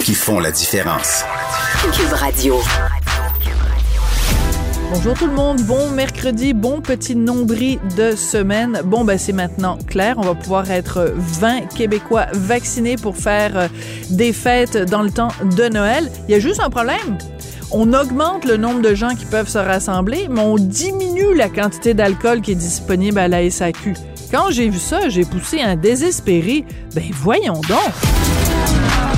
qui font la différence. Cube Radio. Bonjour tout le monde, bon mercredi, bon petit nombril de semaine. Bon, ben c'est maintenant clair, on va pouvoir être 20 Québécois vaccinés pour faire euh, des fêtes dans le temps de Noël. Il y a juste un problème. On augmente le nombre de gens qui peuvent se rassembler, mais on diminue la quantité d'alcool qui est disponible à la SAQ. Quand j'ai vu ça, j'ai poussé un désespéré. Ben voyons donc.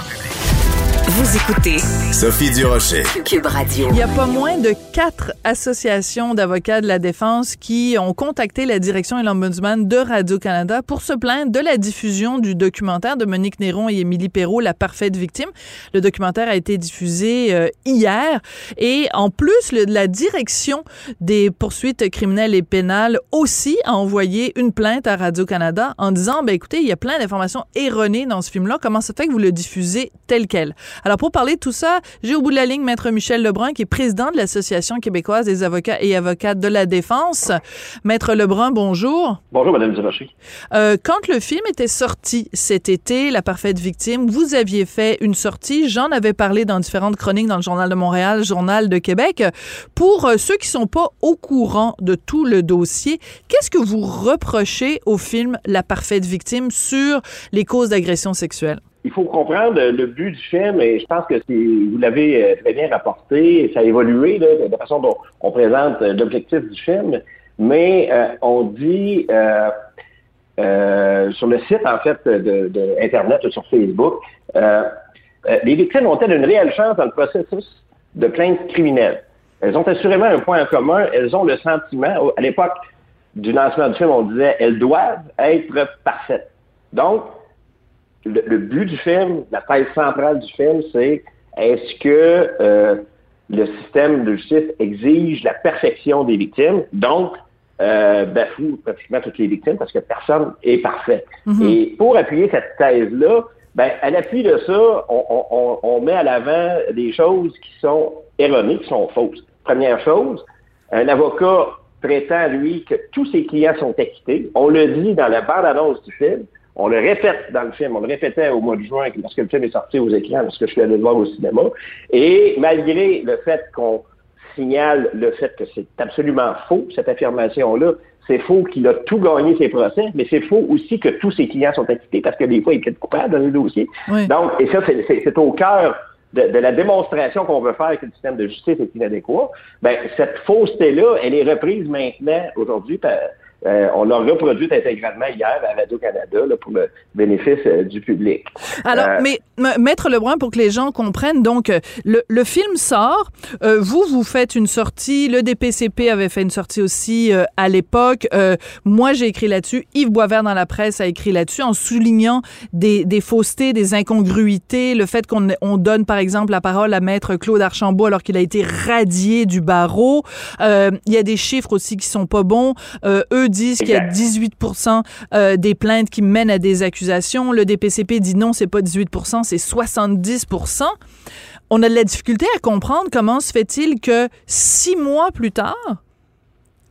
Vous écoutez Sophie Durocher. Cube Radio. Il y a pas moins de quatre associations d'avocats de la défense qui ont contacté la direction et l'ombudsman de Radio-Canada pour se plaindre de la diffusion du documentaire de Monique Néron et Émilie Perrault, La parfaite victime. Le documentaire a été diffusé euh, hier et en plus, le, la direction des poursuites criminelles et pénales aussi a envoyé une plainte à Radio-Canada en disant, ben écoutez, il y a plein d'informations erronées dans ce film-là. Comment ça fait que vous le diffusez tel quel? Alors, pour parler de tout ça, j'ai au bout de la ligne Maître Michel Lebrun, qui est président de l'Association québécoise des avocats et avocates de la défense. Maître Lebrun, bonjour. Bonjour, Madame Durocher. Euh, quand le film était sorti cet été, La parfaite victime, vous aviez fait une sortie. J'en avais parlé dans différentes chroniques dans le Journal de Montréal, Journal de Québec. Pour euh, ceux qui sont pas au courant de tout le dossier, qu'est-ce que vous reprochez au film La parfaite victime sur les causes d'agression sexuelle? Il faut comprendre le but du film, et je pense que vous l'avez euh, très bien rapporté, ça a évolué là, de la façon dont on présente euh, l'objectif du film, mais euh, on dit sur le site en fait de, ou sur Facebook, les victimes ont-elles une réelle chance dans le processus de plainte criminelle? Elles ont assurément un point en commun, elles ont le sentiment, à l'époque du lancement du film, on disait elles doivent être parfaites. Donc, le, but du film, la thèse centrale du film, c'est est-ce que euh, le système de justice exige la perfection des victimes, donc euh, bafoue pratiquement toutes les victimes parce que personne est parfait. Mhm. Et pour appuyer cette thèse-là, ben, à l'appui de ça, on, on, on met à l'avant des choses qui sont erronées, qui sont fausses. Première chose, un avocat prétend, lui, que tous ses clients sont acquittés. On le dit dans la bande-annonce du film. On le répète dans le film, on le répétait au mois de juin lorsque le film est sorti aux écrans, lorsque je suis allé le voir au cinéma. Et malgré le fait qu'on signale le fait que c'est absolument faux, cette affirmation-là, c'est faux qu'il a tout gagné ses procès, mais c'est faux aussi que tous ses clients sont acquittés parce que des fois, il peut être coupable dans le dossier. Donc, et ça, c'est au cœur de, de, la démonstration qu'on veut faire que le système de justice est inadéquat. Ben, cette fausseté-là, elle est reprise maintenant, aujourd'hui, par, euh, on l'a reproduite intégralement hier à Radio-Canada pour le bénéfice euh, du public. Alors, Euh, mais Maître Lebrun, pour que les gens comprennent, donc, le, le film sort, vous, vous faites une sortie, le DPCP avait fait une sortie aussi à l'époque, moi j'ai écrit là-dessus, Yves Boisvert dans la presse a écrit là-dessus en soulignant des, des faussetés, des incongruités, le fait qu'on on donne par exemple la parole à Maître Claude Archambault alors qu'il a été radié du barreau. Il y a des chiffres aussi qui sont pas bons. Eux disent qu'il y a Exact. 18 euh, des plaintes qui mènent à des accusations. Le DPCP dit non, c'est pas 18% c'est 70 On a de la difficulté à comprendre comment se fait-il que six mois plus tard,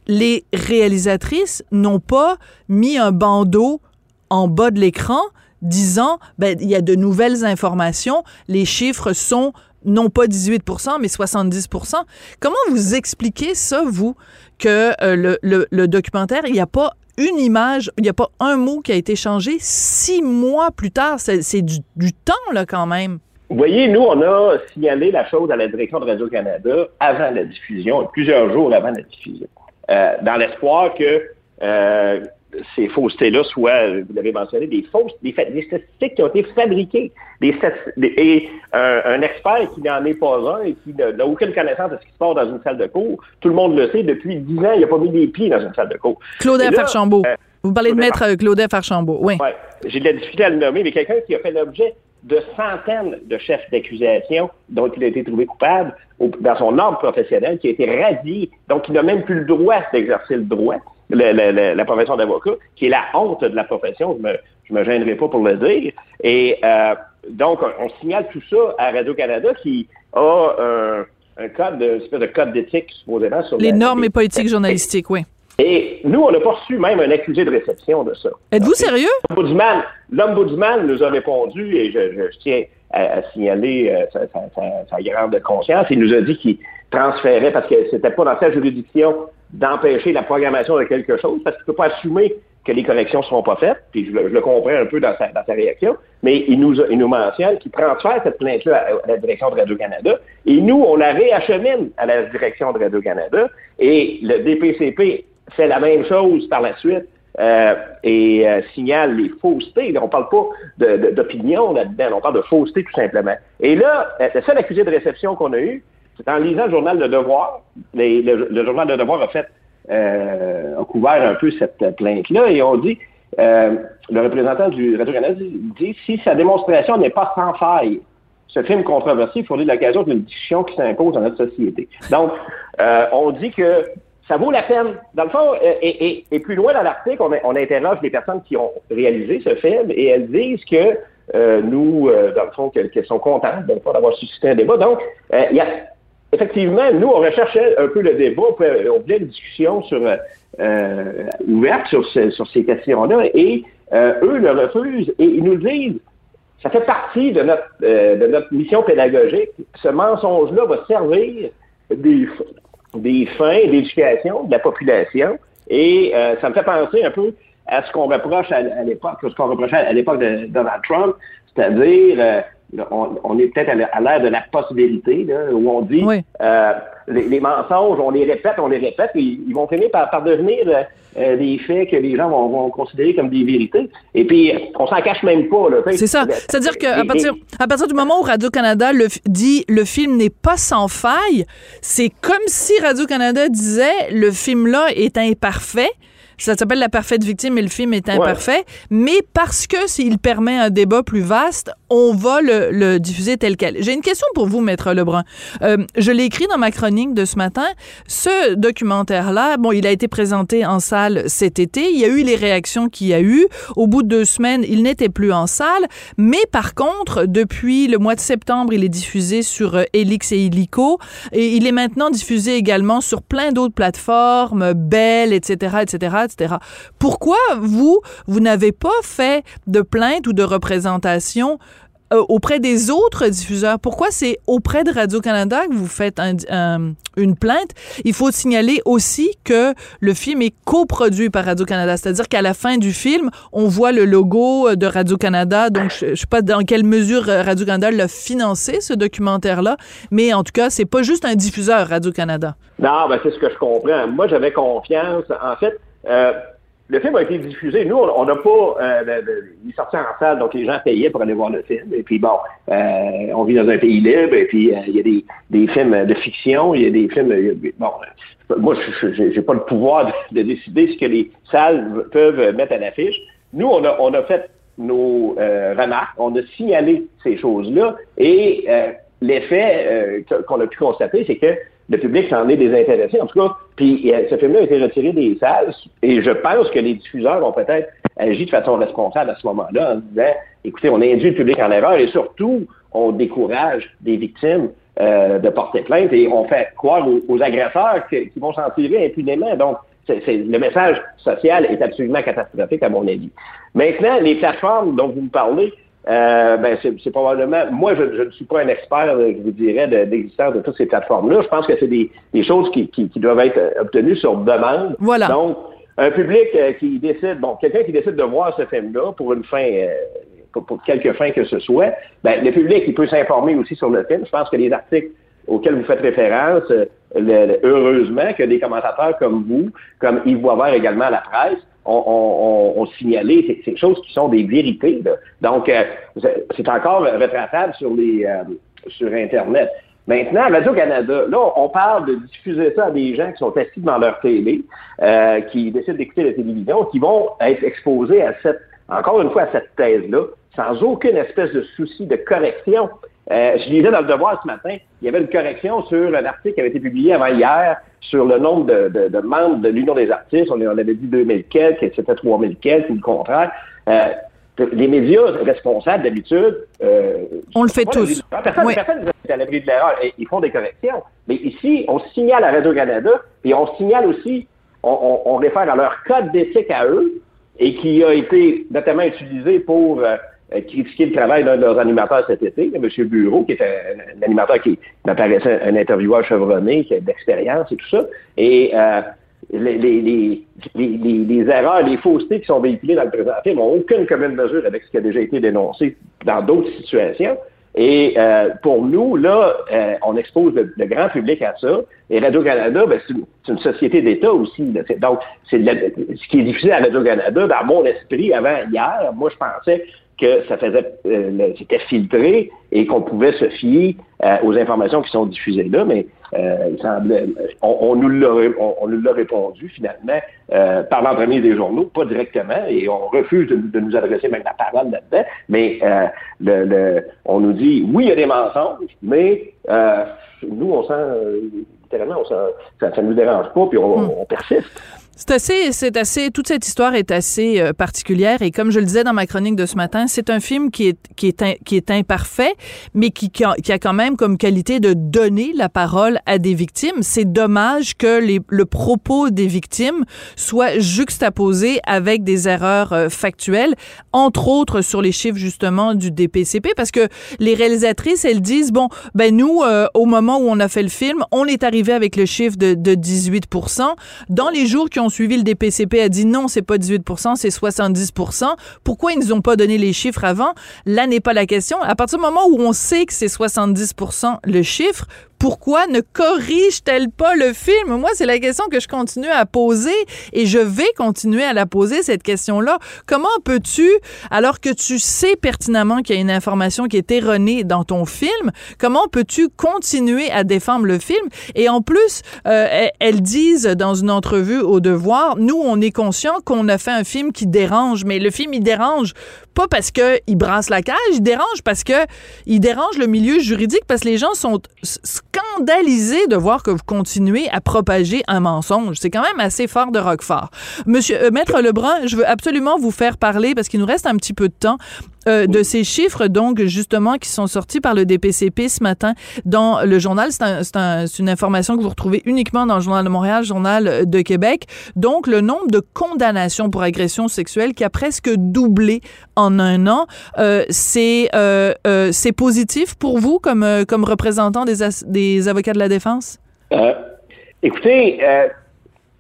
les réalisatrices n'ont pas mis un bandeau en bas de l'écran disant ben il y a de nouvelles informations, les chiffres sont non pas 18% mais 70% Comment vous expliquez ça, vous, que euh, le, documentaire, il n'y a pas une image, il n'y a pas un mot qui a été changé. Six mois plus tard, c'est du, du temps, là, quand même. Vous voyez, nous, on a signalé la chose à la direction de Radio-Canada avant la diffusion, plusieurs jours avant la diffusion, euh, dans l'espoir que euh, ces faussetés-là soient, vous l'avez mentionné, des fausses, des, des, statistiques qui ont été fabriquées. Des, et un, un, expert qui n'en est pas un et qui n'a aucune connaissance de ce qui se passe dans une salle de cours, tout le monde le sait, depuis dix ans, il n'a pas mis les pieds dans une salle de cours. Claude Archambault. Euh, vous parlez de maître Claude Archambault, oui. Ouais. J'ai de la difficulté à le nommer, mais quelqu'un qui a fait l'objet de centaines de chefs d'accusation dont il a été trouvé coupable dans son ordre professionnel, qui a été radié, donc il n'a même plus le droit d'exercer le droit, la profession d'avocat, qui est la honte de la profession, je me, je me gênerai pas pour le dire. Et euh, donc, on, signale tout ça à Radio-Canada qui a un, un code, une espèce de code d'éthique, supposément, sur Les normes et politiques journalistiques, oui. Et nous, on n'a pas reçu même un accusé de réception de ça. Êtes-vous sérieux? L'Ombudsman nous a répondu, et je, tiens à, signaler euh, sa, grande conscience, il nous a dit qu'il transférait, parce que c'était pas dans sa juridiction d'empêcher la programmation de quelque chose, parce qu'il ne peut pas assumer que les corrections ne seront pas faites, puis je, le comprends un peu dans sa, réaction, mais il nous, il nous mentionne qu'il transfère cette plainte-là à, la direction de Radio-Canada, et nous, on la réachemine à la direction de Radio-Canada, et le DPCP fait la même chose par la suite euh, et euh, signale les faussetés. on ne parle pas d'opinion là-dedans, on parle de fausseté tout simplement. Et là, euh, le seul accusé de réception qu'on a eu, c'est en lisant le journal de Devoir. le, journal de Devoir a fait a couvert un peu cette plainte-là et on dit le représentant du Radio-Canada dit si sa démonstration n'est pas sans faille, ce film controversé fournit l'occasion d'une discussion qui s'impose dans notre société. Donc, on dit que ça vaut la peine. Dans le fond, euh, et, plus loin dans l'article, on, interroge les personnes qui ont réalisé ce film et elles disent que euh, nous, euh, dans le fond, qu'elles sont contentes d'avoir suscité un débat. Donc, il y a, effectivement, nous, on recherchait un peu le débat, on voulait une discussion sur, ouverte sur, ces questions-là et eux le refusent et ils nous disent ça fait partie de notre, mission pédagogique. Ce mensonge-là va servir des, fins d'éducation de la population. Et euh, ça me fait penser un peu à ce qu'on reproche à, l'époque, ce qu'on reprochait à l'époque de Donald Trump, c'est-à-dire euh, on, est peut-être à l'ère de la possibilité, là, où on dit euh, les, mensonges, on les répète, on les répète, et ils vont finir par, par devenir euh, des faits que les gens vont, considérer comme des vérités. Et puis, on s'en cache même pas. C'est ça. C'est-à-dire qu'à partir, à partir du moment où Radio-Canada dit le film n'est pas sans faille, c'est comme si Radio-Canada disait le film-là est imparfait ça s'appelle La parfaite victime et le film est imparfait. Mais parce que s'il permet un débat plus vaste, on va le, diffuser tel quel. J'ai une question pour vous, Maître Lebrun. Euh, je l'ai écrit dans ma chronique de ce matin. Ce documentaire-là, bon, il a été présenté en salle cet été. Il y a eu les réactions qu'il y a eu. Au bout de deux semaines, il n'était plus en salle. Mais par contre, depuis le mois de septembre, il est diffusé sur euh, Elix et Illico. Et il est maintenant diffusé également sur plein d'autres plateformes, Bell, etc., etc., pourquoi vous, vous n'avez pas fait de plainte ou de représentation euh, auprès des autres diffuseurs? Pourquoi c'est auprès de Radio-Canada que vous faites une plainte? Il faut signaler aussi que le film est coproduit par Radio-Canada, c'est-à-dire qu'à la fin du film, on voit le logo de Radio-Canada. Donc, je, ne sais pas dans quelle mesure euh, Radio-Canada l'a financé, ce documentaire-là, mais en tout cas, c'est pas juste un diffuseur Radio-Canada. Non, ben c'est ce que je comprends. Moi, j'avais confiance. En fait, euh, le film a été diffusé. Nous, on n'a pas. Euh, il est sorti en salle, donc les gens payaient pour aller voir le film. Et puis bon, euh, on vit dans un pays libre, et puis il y a des, des, films de fiction, il y a des films. bon, moi, je n'ai pas le pouvoir de, décider ce que les salles peuvent mettre à l'affiche. Nous, on a, on a fait nos remarques, on a signalé ces choses-là, et l'effet qu'on a pu constater, c'est que le public s'en est désintéressé. En tout cas, puis ce film-là a été retiré des salles et je pense que les diffuseurs ont peut-être agi de façon responsable à ce moment-là en disant, écoutez, on induit le public en erreur et surtout, on décourage des victimes euh, de porter plainte et on fait croire aux, agresseurs qui vont s'en tirer impunément. Donc, le message social est absolument catastrophique à mon avis. Maintenant, les plateformes dont vous me parlez, euh, ben c'est probablement. Moi, je, je, ne suis pas un expert, je vous dirais, d'existence de, toutes ces plateformes-là. Je pense que c'est des, des, choses qui, qui, qui, doivent être obtenues sur demande. Voilà. Donc, un public euh, qui décide, bon, quelqu'un qui décide de voir ce film-là pour une fin, euh, pour, pour quelque fin que ce soit, ben, le public, il peut s'informer aussi sur le film. Je pense que les articles auxquels vous faites référence, euh, le- le- heureusement que des commentateurs comme vous, comme Yves Boisvert également à la presse, ont, ont- signalé ces, choses qui sont des vérités. là. Donc, euh, c'est encore retratable sur les euh, sur Internet. Maintenant, Radio-Canada, là, on parle de diffuser ça à des gens qui sont assis devant leur télé, euh, qui décident d'écouter la télévision, qui vont être exposés à cette, encore une fois, à cette thèse-là, sans aucune espèce de souci de correction. Euh, je lisais dans le Devoir ce matin, il y avait une correction sur un article qui avait été publié avant hier sur le nombre de, de- de membres de l'Union des artistes. On, on avait dit 2000 quelques, et c'était 3000 quelques, ou le contraire. Euh, les médias responsables, d'habitude... euh, On le fait tous. Personne Oui. personne n'est à l'abri de l'erreur. Et Ils font des corrections. Mais ici, on signale à Radio-Canada et on signale aussi, on, on- on réfère à leur code d'éthique à eux et qui a été notamment utilisé pour euh, critiquer le travail d'un de leurs animateurs cet été, M. Bureau, qui est un, animateur qui m'apparaissait un intervieweur chevronné, qui a de l'expérience et tout ça. Et euh, les, les, les, les, erreurs, les faussetés qui sont véhiculées dans le présent n'ont aucune commune mesure avec ce qui a déjà été dénoncé dans d'autres situations. Et euh, pour nous, là, euh, on expose le, grand public à ça. Et Radio-Canada, ben, c'est une, société d'État aussi. Donc, c'est ce qui est diffusé à Radio-Canada, dans mon esprit, avant hier, moi, je pensais que ça faisait, euh, c'était filtré et qu'on pouvait se fier euh, aux informations qui sont diffusées là, mais euh, il semblait, on, on nous l'a, on, on nous l'a répondu finalement euh, par l'entremise des journaux, pas directement, et on refuse de, de nous adresser même la parole là-dedans, mais euh, le, le- on nous dit oui, il y a des mensonges, mais euh, nous, on sent, euh, littéralement, on sent, ça ne nous dérange pas, puis on, on persiste. C'est assez, c'est assez, toute cette histoire est assez euh, particulière. Et comme je le disais dans ma chronique de ce matin, c'est un film qui est qui est qui est imparfait, mais qui, qui a, qui a quand même comme qualité de donner la parole à des victimes. C'est dommage que les, le propos des victimes soit juxtaposé avec des erreurs euh, factuelles, entre autres sur les chiffres justement du DPCP, parce que les réalisatrices elles disent bon ben nous euh, au moment où on a fait le film, on est arrivé avec le chiffre de, de 18 Dans les jours qui ont suivi, le DPCP a dit non, c'est pas 18% c'est 70% Pourquoi ils nous ont pas donné les chiffres avant? Là n'est pas la question. À partir du moment où on sait que c'est 70% le chiffre, pourquoi ne corrige-t-elle pas le film? Moi, c'est la question que je continue à poser et je vais continuer à la poser, cette question-là. Comment peux-tu, alors que tu sais pertinemment qu'il y a une information qui est erronée dans ton film, comment peux-tu continuer à défendre le film? Et en plus, euh, elles, elles disent dans une entrevue au Devoir, nous, on est conscient qu'on a fait un film qui dérange, mais le film, il dérange pas parce que il brasse la cage, il dérange parce que il dérange le milieu juridique parce que les gens sont scandalisés de voir que vous continuez à propager un mensonge. C'est quand même assez fort de Roquefort. Monsieur euh, Maître Lebrun, je veux absolument vous faire parler parce qu'il nous reste un petit peu de temps. Euh, de ces chiffres, donc, justement, qui sont sortis par le DPCP ce matin dans le journal. C'est un- c'est un- une information que vous retrouvez uniquement dans le Journal de Montréal, Journal de Québec. Donc, le nombre de condamnations pour agression sexuelle qui a presque doublé en un an, euh, c'est euh, euh, c'est positif pour vous comme, euh, comme représentant des, des avocats de la défense? Euh, écoutez, euh,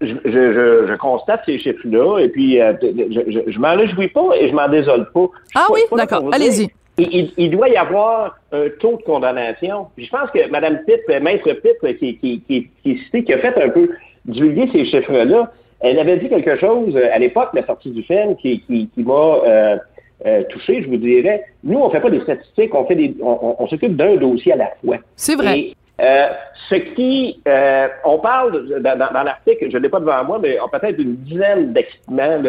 je, je, je, constate ces chiffres-là et puis euh, je, je, je m'en réjouis pas et je m'en désole pas. Ah pas- oui, d'accord. Allez-y. Il, il- doit y avoir un taux de condamnation. Puis je pense que Mme Pitt, euh, Maître Pitt, euh, qui, qui, qui, qui est citée, qui a fait un peu divulguer ces chiffres-là, elle avait dit quelque chose à l'époque la sortie du film qui, qui, qui m'a euh, euh, touché, je vous dirais. Nous, on fait pas des statistiques, on fait des, on, on- on s'occupe d'un dossier à la fois. C'est vrai. Et, euh, ce qui, euh, on parle dans, dans- dans l'article, je ne l'ai pas devant moi, mais on peut-être une dizaine d'équipements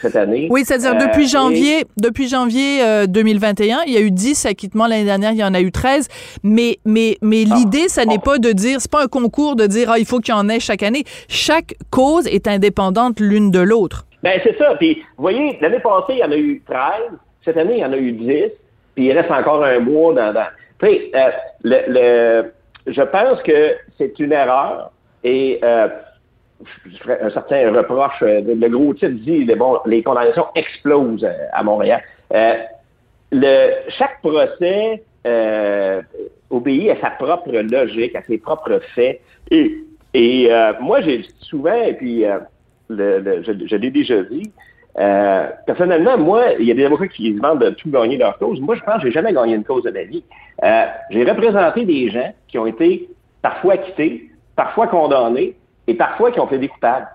cette année. Oui, c'est-à-dire Euh, depuis et- janvier, depuis janvier euh, 2021, il y a eu 10 acquittements l'année dernière, il y en a eu 13. Mais mais mais Ah, l'idée, ça n'est pas de dire, c'est pas un concours de dire ah il faut qu'il y en ait chaque année. Chaque cause est indépendante l'une de l'autre. Ben, c'est ça. Puis, vous voyez, l'année passée, il y en a eu 13. Cette année, il y en a eu 10. Puis, il reste encore un mois dans... dans... Tu sais, euh, le, le- je pense que c'est une erreur. Et euh, je ferais un certain reproche. euh, Le, gros titre dit, les, bon, les condamnations explosent euh, à Montréal. Chaque procès obéit à sa propre logique, à ses propres faits. Et, moi, j'ai souvent, et puis... je l'ai déjà dit. Euh, personnellement, moi, il y a des avocats qui demandent de tout gagner leur cause. Moi, je pense que j'ai jamais gagné une cause de la vie. Euh, j'ai représenté des gens qui ont été parfois acquittés, parfois condamnés et parfois qui ont plaidé coupables.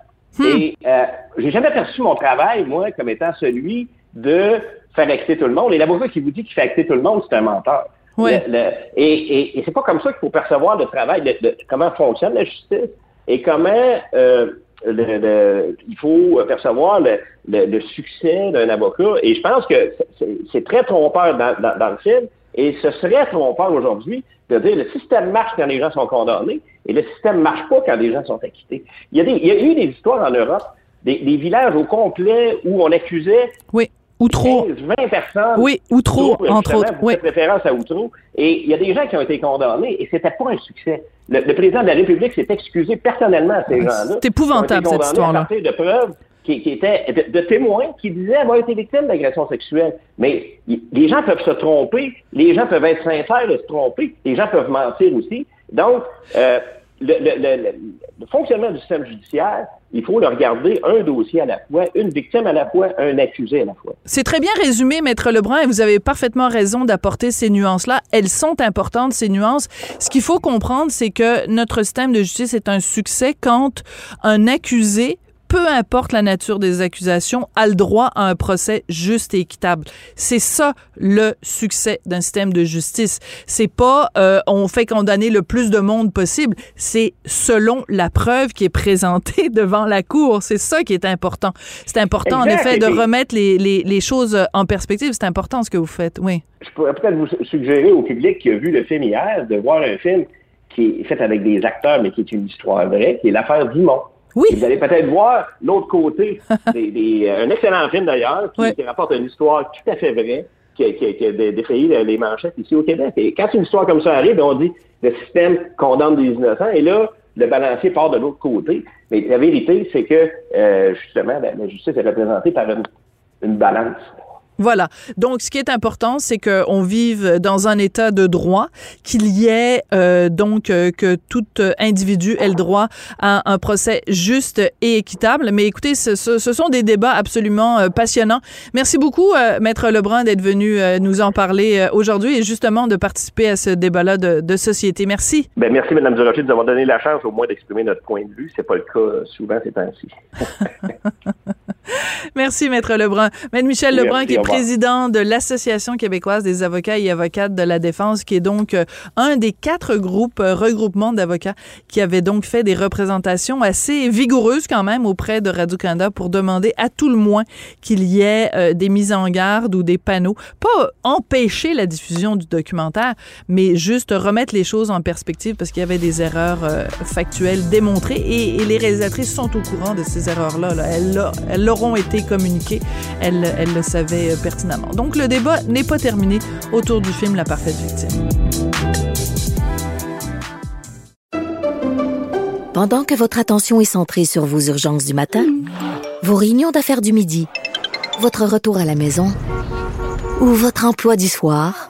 Et euh, j'ai jamais perçu mon travail, moi, comme étant celui de faire acquitter tout le monde. Et l'avocat qui vous dit qu'il fait acquitter tout le monde, c'est un menteur. Ouais. Le- le- et et, et c'est pas comme ça qu'il faut percevoir le travail, de, de- comment fonctionne la justice et comment euh, il faut percevoir le, succès d'un avocat. Et je pense que c'est- très trompeur dans, le film. Et ce serait trompeur aujourd'hui de dire le système marche quand les gens sont condamnés et le système marche pas quand les gens sont acquittés. Il y a, des, il y a eu des histoires en Europe, des, des villages au complet où on accusait Oui. Ou trop. 15, 20 personnes. Oui, Outreau, Outreau, entre autres. Oui. référence à Outreau. Et il y a des gens qui ont été condamnés et c'était pas un succès. Le, le président de la République s'est excusé personnellement à ces gens-là. C'est épouvantable, cette histoire-là. À partir de preuves qui, qui étaient de, de témoins qui disaient avoir été victimes d'agressions sexuelles. Mais y- les gens peuvent se tromper, les gens peuvent être sincères et se tromper, les gens peuvent mentir aussi. Donc, euh, le, fonctionnement du système judiciaire, il faut le regarder un dossier à la fois, une victime à la fois, un accusé à la fois. C'est très bien résumé, Maître Lebrun, et vous avez parfaitement raison d'apporter ces nuances-là. Elles sont importantes, ces nuances. Ce qu'il faut comprendre, c'est que notre système de justice est un succès quand un accusé peu importe la nature des accusations, a le droit à un procès juste et équitable. C'est ça le succès d'un système de justice. C'est pas euh, on fait condamner le plus de monde possible. C'est selon la preuve qui est présentée devant la cour. C'est ça qui est important. C'est important en effet de Et remettre les, les, les choses en perspective. C'est important ce que vous faites. Oui. je pourrais peut-être vous suggérer au public qui a vu le film hier de voir un film qui est fait avec des acteurs, mais qui est une histoire vraie, qui est l'affaire Dumont. Oui. Et vous allez peut-être voir l'autre côté, des, des- un excellent film d'ailleurs, qui, qui rapporte une histoire tout à fait vraie, qui, a- qui, qui a dé- défrayé les- manchettes ici au Québec. Et quand une histoire comme ça arrive, on dit le système condamne des innocents, et là, le balancier part de l'autre côté. Mais la vérité, c'est que euh, justement, la, la justice est représentée par une, une balance. Voilà. Donc, ce qui est important, c'est qu'on vive dans un état de droit, qu'il y ait euh, donc euh, que tout euh, individu ait le droit à un procès juste et équitable. Mais écoutez, ce, ce- ce sont des débats absolument euh, passionnants. Merci beaucoup, Maître Lebrun, d'être venu nous en parler aujourd'hui et justement de participer à ce débat-là de, de société. Merci. Ben, merci, Mme Durocher, de nous avoir donné la chance au moins d'exprimer notre point de vue. C'est pas le cas souvent ces temps-ci. Merci, Maître Lebrun. Maître Michel Merci, Lebrun, qui est président de l'Association québécoise des avocats et avocates de la défense, qui est donc euh, un des quatre groupes, euh, regroupements d'avocats qui avait donc fait des représentations assez vigoureuses quand même auprès de Radio-Canada pour demander à tout le moins qu'il y ait euh, des mises en garde ou des panneaux. Pas empêcher la diffusion du documentaire, mais juste remettre les choses en perspective parce qu'il y avait des erreurs euh, factuelles démontrées et, et les réalisatrices sont au courant de ces erreurs-là. là. Elles, l'a- elles leur ont été communiquées. Elles le savaient euh, pertinemment. Donc le débat n'est pas terminé autour du film La parfaite victime. Pendant que votre attention est centrée sur vos urgences du matin, vos réunions d'affaires du midi, votre retour à la maison ou votre emploi du soir,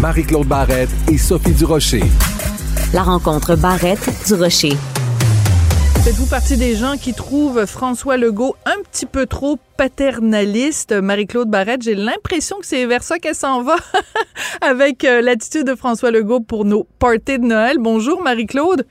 Marie-Claude Barrette et Sophie Durocher. La rencontre Barrette du Rocher. Faites-vous partie des gens qui trouvent François Legault un petit peu trop paternaliste? Marie-Claude Barrette, j'ai l'impression que c'est vers ça qu'elle s'en va avec euh, l'attitude de François Legault pour nos parties de Noël. Bonjour Marie-Claude.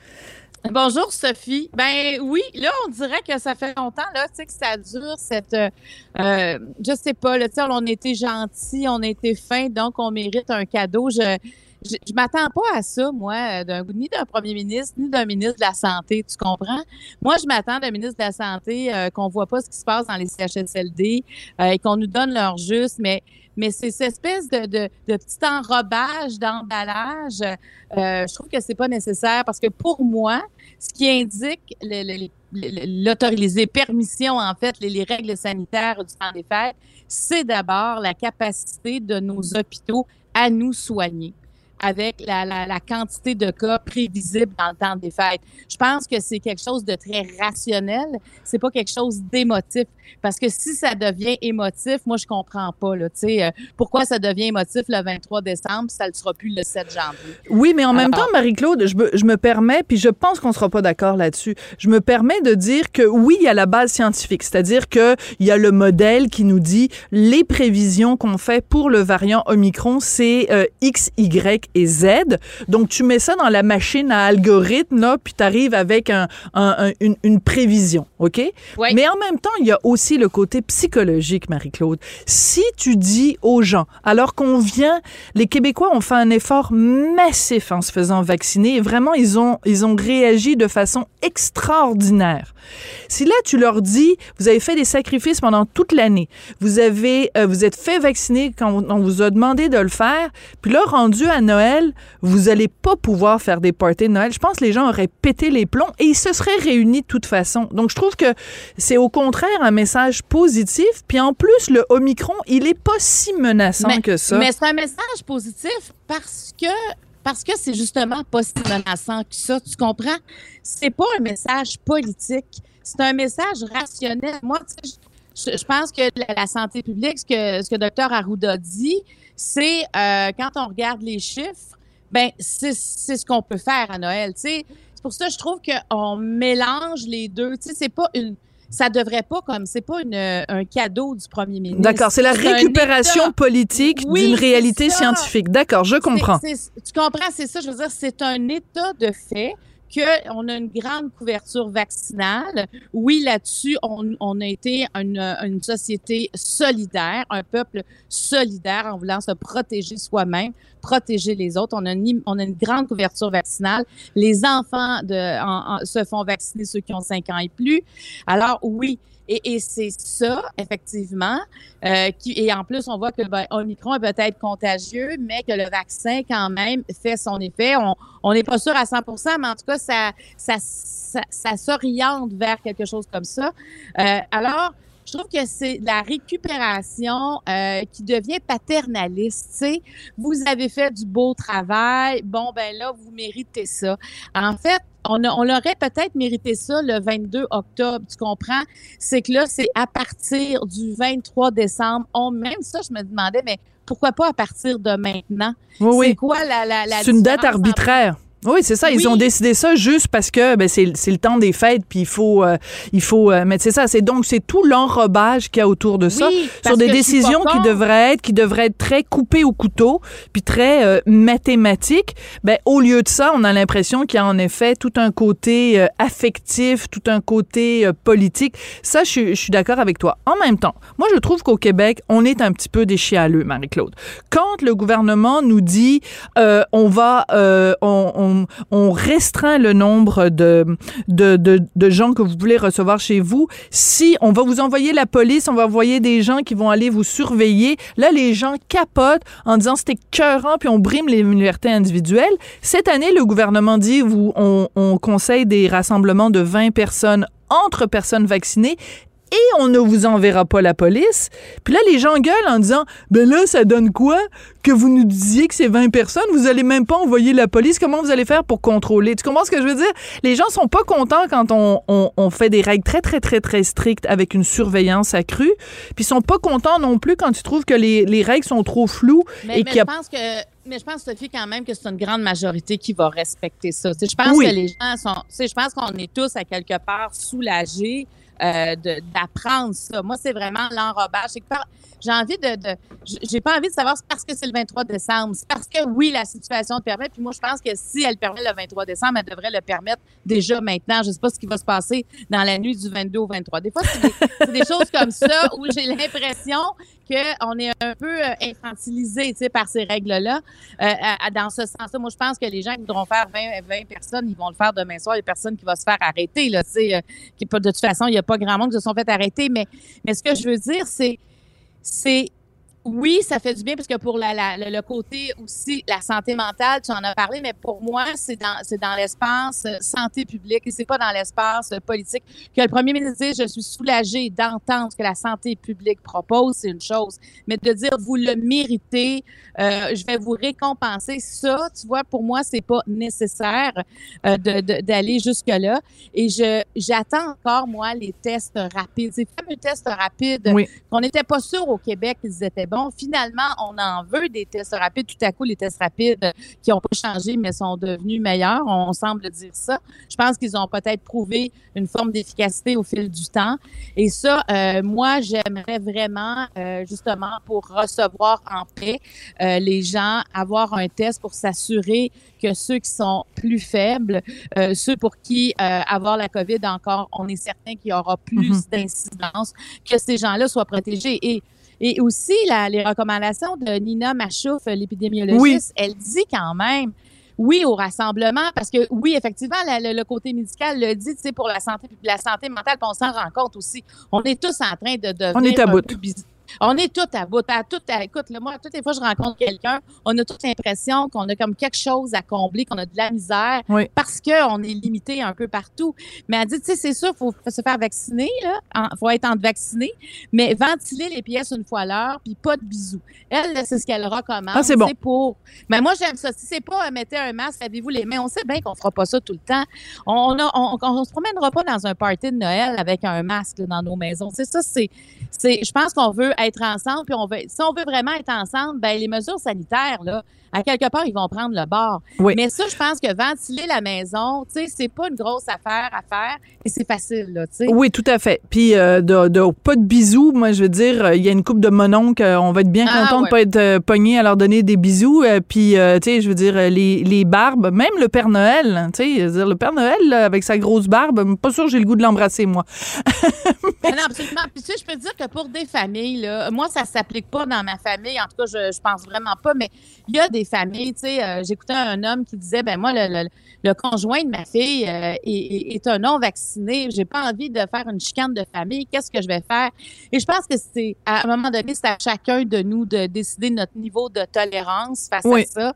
Bonjour Sophie. Ben oui, là on dirait que ça fait longtemps là, tu sais que ça dure cette, euh, je sais pas, là, tu on été gentil, on été fin, donc on mérite un cadeau. Je, je, je m'attends pas à ça, moi, d'un, ni d'un premier ministre, ni d'un ministre de la Santé, tu comprends? Moi, je m'attends d'un ministre de la Santé euh, qu'on voit pas ce qui se passe dans les CHSLD euh, et qu'on nous donne leur juste, mais mais c'est cette espèce de, de, de petit enrobage d'emballage, euh, je trouve que c'est pas nécessaire parce que pour moi, ce qui indique l'autorisé, permission, en fait, les, les règles sanitaires du temps des fêtes, c'est d'abord la capacité de nos hôpitaux à nous soigner avec la, la, la, quantité de cas prévisibles dans le temps des fêtes. Je pense que c'est quelque chose de très rationnel, c'est pas quelque chose d'émotif. Parce que si ça devient émotif, moi, je comprends pas, là, tu sais, euh, pourquoi ça devient émotif le 23 décembre, ça ne sera plus le 7 janvier. Oui, mais en même temps, Marie-Claude, je me, je me permets, puis je pense qu'on sera pas d'accord là-dessus, je me permets de dire que oui, il y a la base scientifique, c'est-à-dire que il y a le modèle qui nous dit les prévisions qu'on fait pour le variant Omicron, c'est euh, X, Y et Z. Donc, tu mets ça dans la machine à algorithme, là, puis tu arrives avec un, un, un, une, une, prévision, OK? Oui. Mais en même temps, il y a aussi le côté psychologique, Marie-Claude. Si tu dis aux gens, alors qu'on vient, les Québécois ont fait un effort massif en se faisant vacciner, et vraiment, ils ont, ils ont réagi de façon extraordinaire. Si là, tu leur dis, vous avez fait des sacrifices pendant toute l'année, vous avez, euh, vous êtes fait vacciner quand on vous a demandé de le faire, puis là, rendu à Noël, vous allez pas pouvoir faire des parties de Noël. Je pense que les gens auraient pété les plombs et ils se seraient réunis de toute façon. Donc, je trouve que c'est au contraire un message positif. Puis en plus, le Omicron, il est pas si menaçant mais, que ça. Mais c'est un message positif parce que parce que c'est justement pas si menaçant que ça, tu comprends? C'est pas un message politique, c'est un message rationnel. Moi, je, je pense que la, la, santé publique, ce que, ce que Dr Arruda dit, c'est euh, quand on regarde les chiffres, ben c'est ce qu'on peut faire à Noël. C'est pour ça que je trouve qu'on mélange les deux. Tu sais, c'est pas une ça devrait pas comme c'est pas une, un cadeau du premier ministre. D'accord, c'est la récupération politique oui, d'une réalité scientifique. D'accord, je comprends. C est, c est, tu comprends, c'est ça, je veux dire, c'est un état de fait qu'on a une grande couverture vaccinale. Oui, là-dessus, on, a été une, société solidaire, un peuple solidaire en voulant se protéger soi-même, protéger les autres. On a une, on une grande couverture vaccinale. Les enfants de, se font vacciner, ceux qui ont 5 ans et plus. Alors, oui, et, c'est ça, effectivement, euh, et en plus, on voit que ben, Omicron est peut-être contagieux, mais que le vaccin, quand même, fait son effet. On n'est pas sûr à 100 mais en tout cas, ça, ça, ça, ça s'oriente vers quelque chose comme ça. Euh, alors, je trouve que c'est la récupération euh, qui devient paternaliste. Vous avez fait du beau travail, bon, ben là, vous méritez ça. En fait, on, a, on aurait peut-être mérité ça le 22 octobre, tu comprends? C'est que là, c'est à partir du 23 décembre. On, même ça, je me demandais, mais pourquoi pas à partir de maintenant? Oui, oui. C'est quoi la, la, la C'est une date arbitraire. Oui, c'est ça. Ils oui. ont décidé ça juste parce que ben, c'est le temps des fêtes, puis il faut, euh, il faut. Euh, mais c'est ça. C'est donc c'est tout l'enrobage qu'il y a autour de ça oui, sur des décisions qui devraient être, qui devraient être très coupées au couteau, puis très euh, mathématiques. Ben au lieu de ça, on a l'impression qu'il y a en effet tout un côté euh, affectif, tout un côté euh, politique. Ça, je, je suis d'accord avec toi. En même temps, moi, je trouve qu'au Québec, on est un petit peu des chialeux, Marie-Claude. Quand le gouvernement nous dit, on va, on, on on, restreint le nombre de, de, de, gens que vous voulez recevoir chez vous. Si on va vous envoyer la police, on va envoyer des gens qui vont aller vous surveiller, là, les gens capotent en disant c'était cœurant, puis on brime les libertés individuelles. Cette année, le gouvernement dit, vous, on, on conseille des rassemblements de 20 personnes entre personnes vaccinées et on ne vous enverra pas la police. Puis là, les gens gueulent en disant, ben là, ça donne quoi que vous nous disiez que c'est 20 personnes, vous allez même pas envoyer la police. Comment vous allez faire pour contrôler? Tu comprends ce que je veux dire? Les gens sont pas contents quand on, on, on fait des règles très, très, très, très strictes avec une surveillance accrue. Puis ils sont pas contents non plus quand tu trouves que les, les règles sont trop floues. Mais, et mais qu'il y a... je pense que Mais je pense, Sophie, quand même que c'est une grande majorité qui va respecter ça. Je pense Oui. que les gens sont. Je pense qu'on est tous à quelque part soulagés euh, d'apprendre ça. Moi, c'est vraiment l'enrobage. J'ai envie de. J'ai pas envie de savoir c'est parce que c'est le 23 décembre. C'est parce que oui, la situation le permet. Puis moi, je pense que si elle permet le 23 décembre, elle devrait le permettre déjà maintenant. Je sais pas ce qui va se passer dans la nuit du 22 au 23. Des fois, c'est des, choses comme ça où j'ai l'impression qu'on est un peu euh, infantilisé tu sais, par ces règles-là. Euh, dans ce sens-là, moi, je pense que les gens qui voudront faire 20, 20 personnes, ils vont le faire demain soir. Il y a personne qui va se faire arrêter. Là, tu sais, de toute façon, il n'y a pas grand monde qui se sont fait arrêter. Mais, mais ce que je veux dire, c'est c'est oui, ça fait du bien parce que pour la, la- le, le côté aussi, la santé mentale, tu en as parlé, mais pour moi, c'est dans, c'est dans l'espace euh, santé publique et c'est pas dans l'espace euh, politique que le premier ministre dit, je suis soulagée d'entendre ce que la santé publique propose, c'est une chose, mais de dire, vous le méritez, euh, je vais vous récompenser, ça, tu vois, pour moi, c'est pas nécessaire euh, de- de- d'aller jusque-là. Et je j'attends encore, moi, les tests rapides, ces fameux tests rapides Oui. qu'on n'était pas sûr au Québec qu'ils étaient bons. Finalement, on en veut des tests rapides. Tout à coup, les tests rapides euh, qui n'ont pas changé, mais sont devenus meilleurs, on, semble dire ça. Je pense qu'ils ont peut-être prouvé une forme d'efficacité au fil du temps. Et ça, euh, moi, j'aimerais vraiment, euh, justement, pour recevoir en paix euh, les gens, avoir un test pour s'assurer que ceux qui sont plus faibles, ceux pour qui avoir la COVID encore, on est certain qu'il y aura plus Mhm. d'incidence, que ces gens-là soient protégés. Et, et aussi, la- les recommandations de Nina Machouf, l'épidémiologiste, Oui. elle dit quand même oui au rassemblement parce que oui effectivement la- le, le côté médical le dit tu sais pour la santé la santé mentale puis on s'en rend compte aussi on est tous en train de devenir On est à bout. peu bis- on est tous à bout. À tout, à- écoute, là, moi, toutes les fois que je rencontre quelqu'un, on a toute l'impression qu'on a comme quelque chose à combler, qu'on a de la misère Oui. parce qu'on est limité un peu partout. Mais elle dit, tu sais, c'est sûr, il faut se faire vacciner, il faut être en vacciné, mais ventiler les pièces une fois à l'heure, puis pas de bisous. Elle, c'est ce qu'elle recommande. Ah, c'est bon. pour. Mais moi, j'aime ça. Si c'est pas euh, mettez un masque, lavez-vous les mains. On sait bien qu'on fera pas ça tout le temps. On, a, on, on se promènera pas dans un party de Noël avec un masque là, dans nos maisons. C'est ça, c'est, c'est. Je pense qu'on veut être ensemble, puis on veut. Si on veut vraiment être ensemble, ben les mesures sanitaires là, à quelque part, ils vont prendre le bord. Oui. Mais ça, je pense que ventiler la maison, tu sais, c'est pas une grosse affaire à faire et c'est facile là, tu sais. Oui, tout à fait. Puis, euh, de, de- pas de bisous. Moi, je veux dire, euh, il y a une coupe de mononcles. euh, On va être bien Ah, content de ouais. pas être euh, pogné à leur donner des bisous. euh, puis, tu sais, je veux dire, les, les barbes, même le Père Noël, hein, tu sais, le Père Noël, là, avec sa grosse barbe, pas sûr que j'ai le goût de l'embrasser, moi. Ah non, absolument. Puis tu sais, je peux te dire que pour des familles, là, moi, ça s'applique pas dans ma famille. En tout cas, je, je pense vraiment pas. Mais il y a des familles, tu sais, euh, j'écoutais un homme qui disait, ben moi, le, le- le conjoint de ma fille euh, est, un non vacciné. J'ai pas envie de faire une chicane de famille. Qu'est-ce que je vais faire? Et je pense que c'est à un moment donné, c'est à chacun de nous de décider notre niveau de tolérance face Oui. à ça.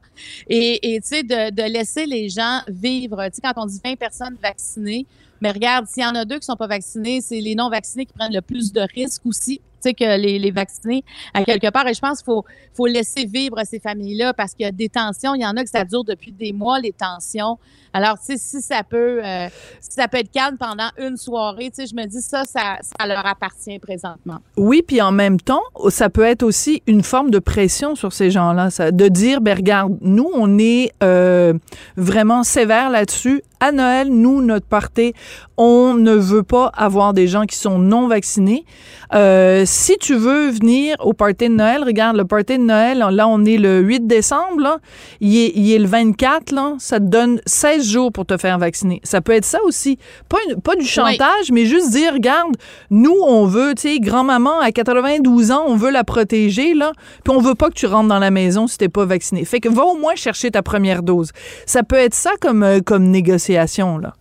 Et et, tu sais, de, de laisser les gens vivre. Tu sais, quand on dit 20 personnes vaccinées, mais regarde, s'il y en a deux qui sont pas vaccinés, c'est les non vaccinés qui prennent le plus de risques aussi. Tu sais, que les, les vaccinés, à quelque part. Et je pense qu'il faut, faut laisser vivre ces familles-là parce qu'il y a des tensions. Il y en a que ça dure depuis des mois, les tensions. Alors, tu sais, si ça peut, euh, si ça peut être calme pendant une soirée, tu sais, je me dis ça, ça, leur appartient présentement. Oui, puis en même temps, ça peut être aussi une forme de pression sur ces gens-là, de dire, ben regarde, nous, on est euh, vraiment sévère là-dessus. À Noël, nous, notre party, on ne veut pas avoir des gens qui sont non vaccinés. Euh, si tu veux venir au party de Noël, regarde, le party de Noël, là, on est le 8 décembre, là, il, est, il est le 24, là, ça te donne 16 jours pour te faire vacciner. Ça peut être ça aussi. Pas, une- pas du chantage, mais juste dire, regarde, nous, on veut, tu sais, grand-maman à 92 ans, on veut la protéger, là, puis on veut pas que tu rentres dans la maison si t'es pas vacciné. Fait que va au moins chercher ta première dose. Ça peut être ça comme, euh, comme négociation, là.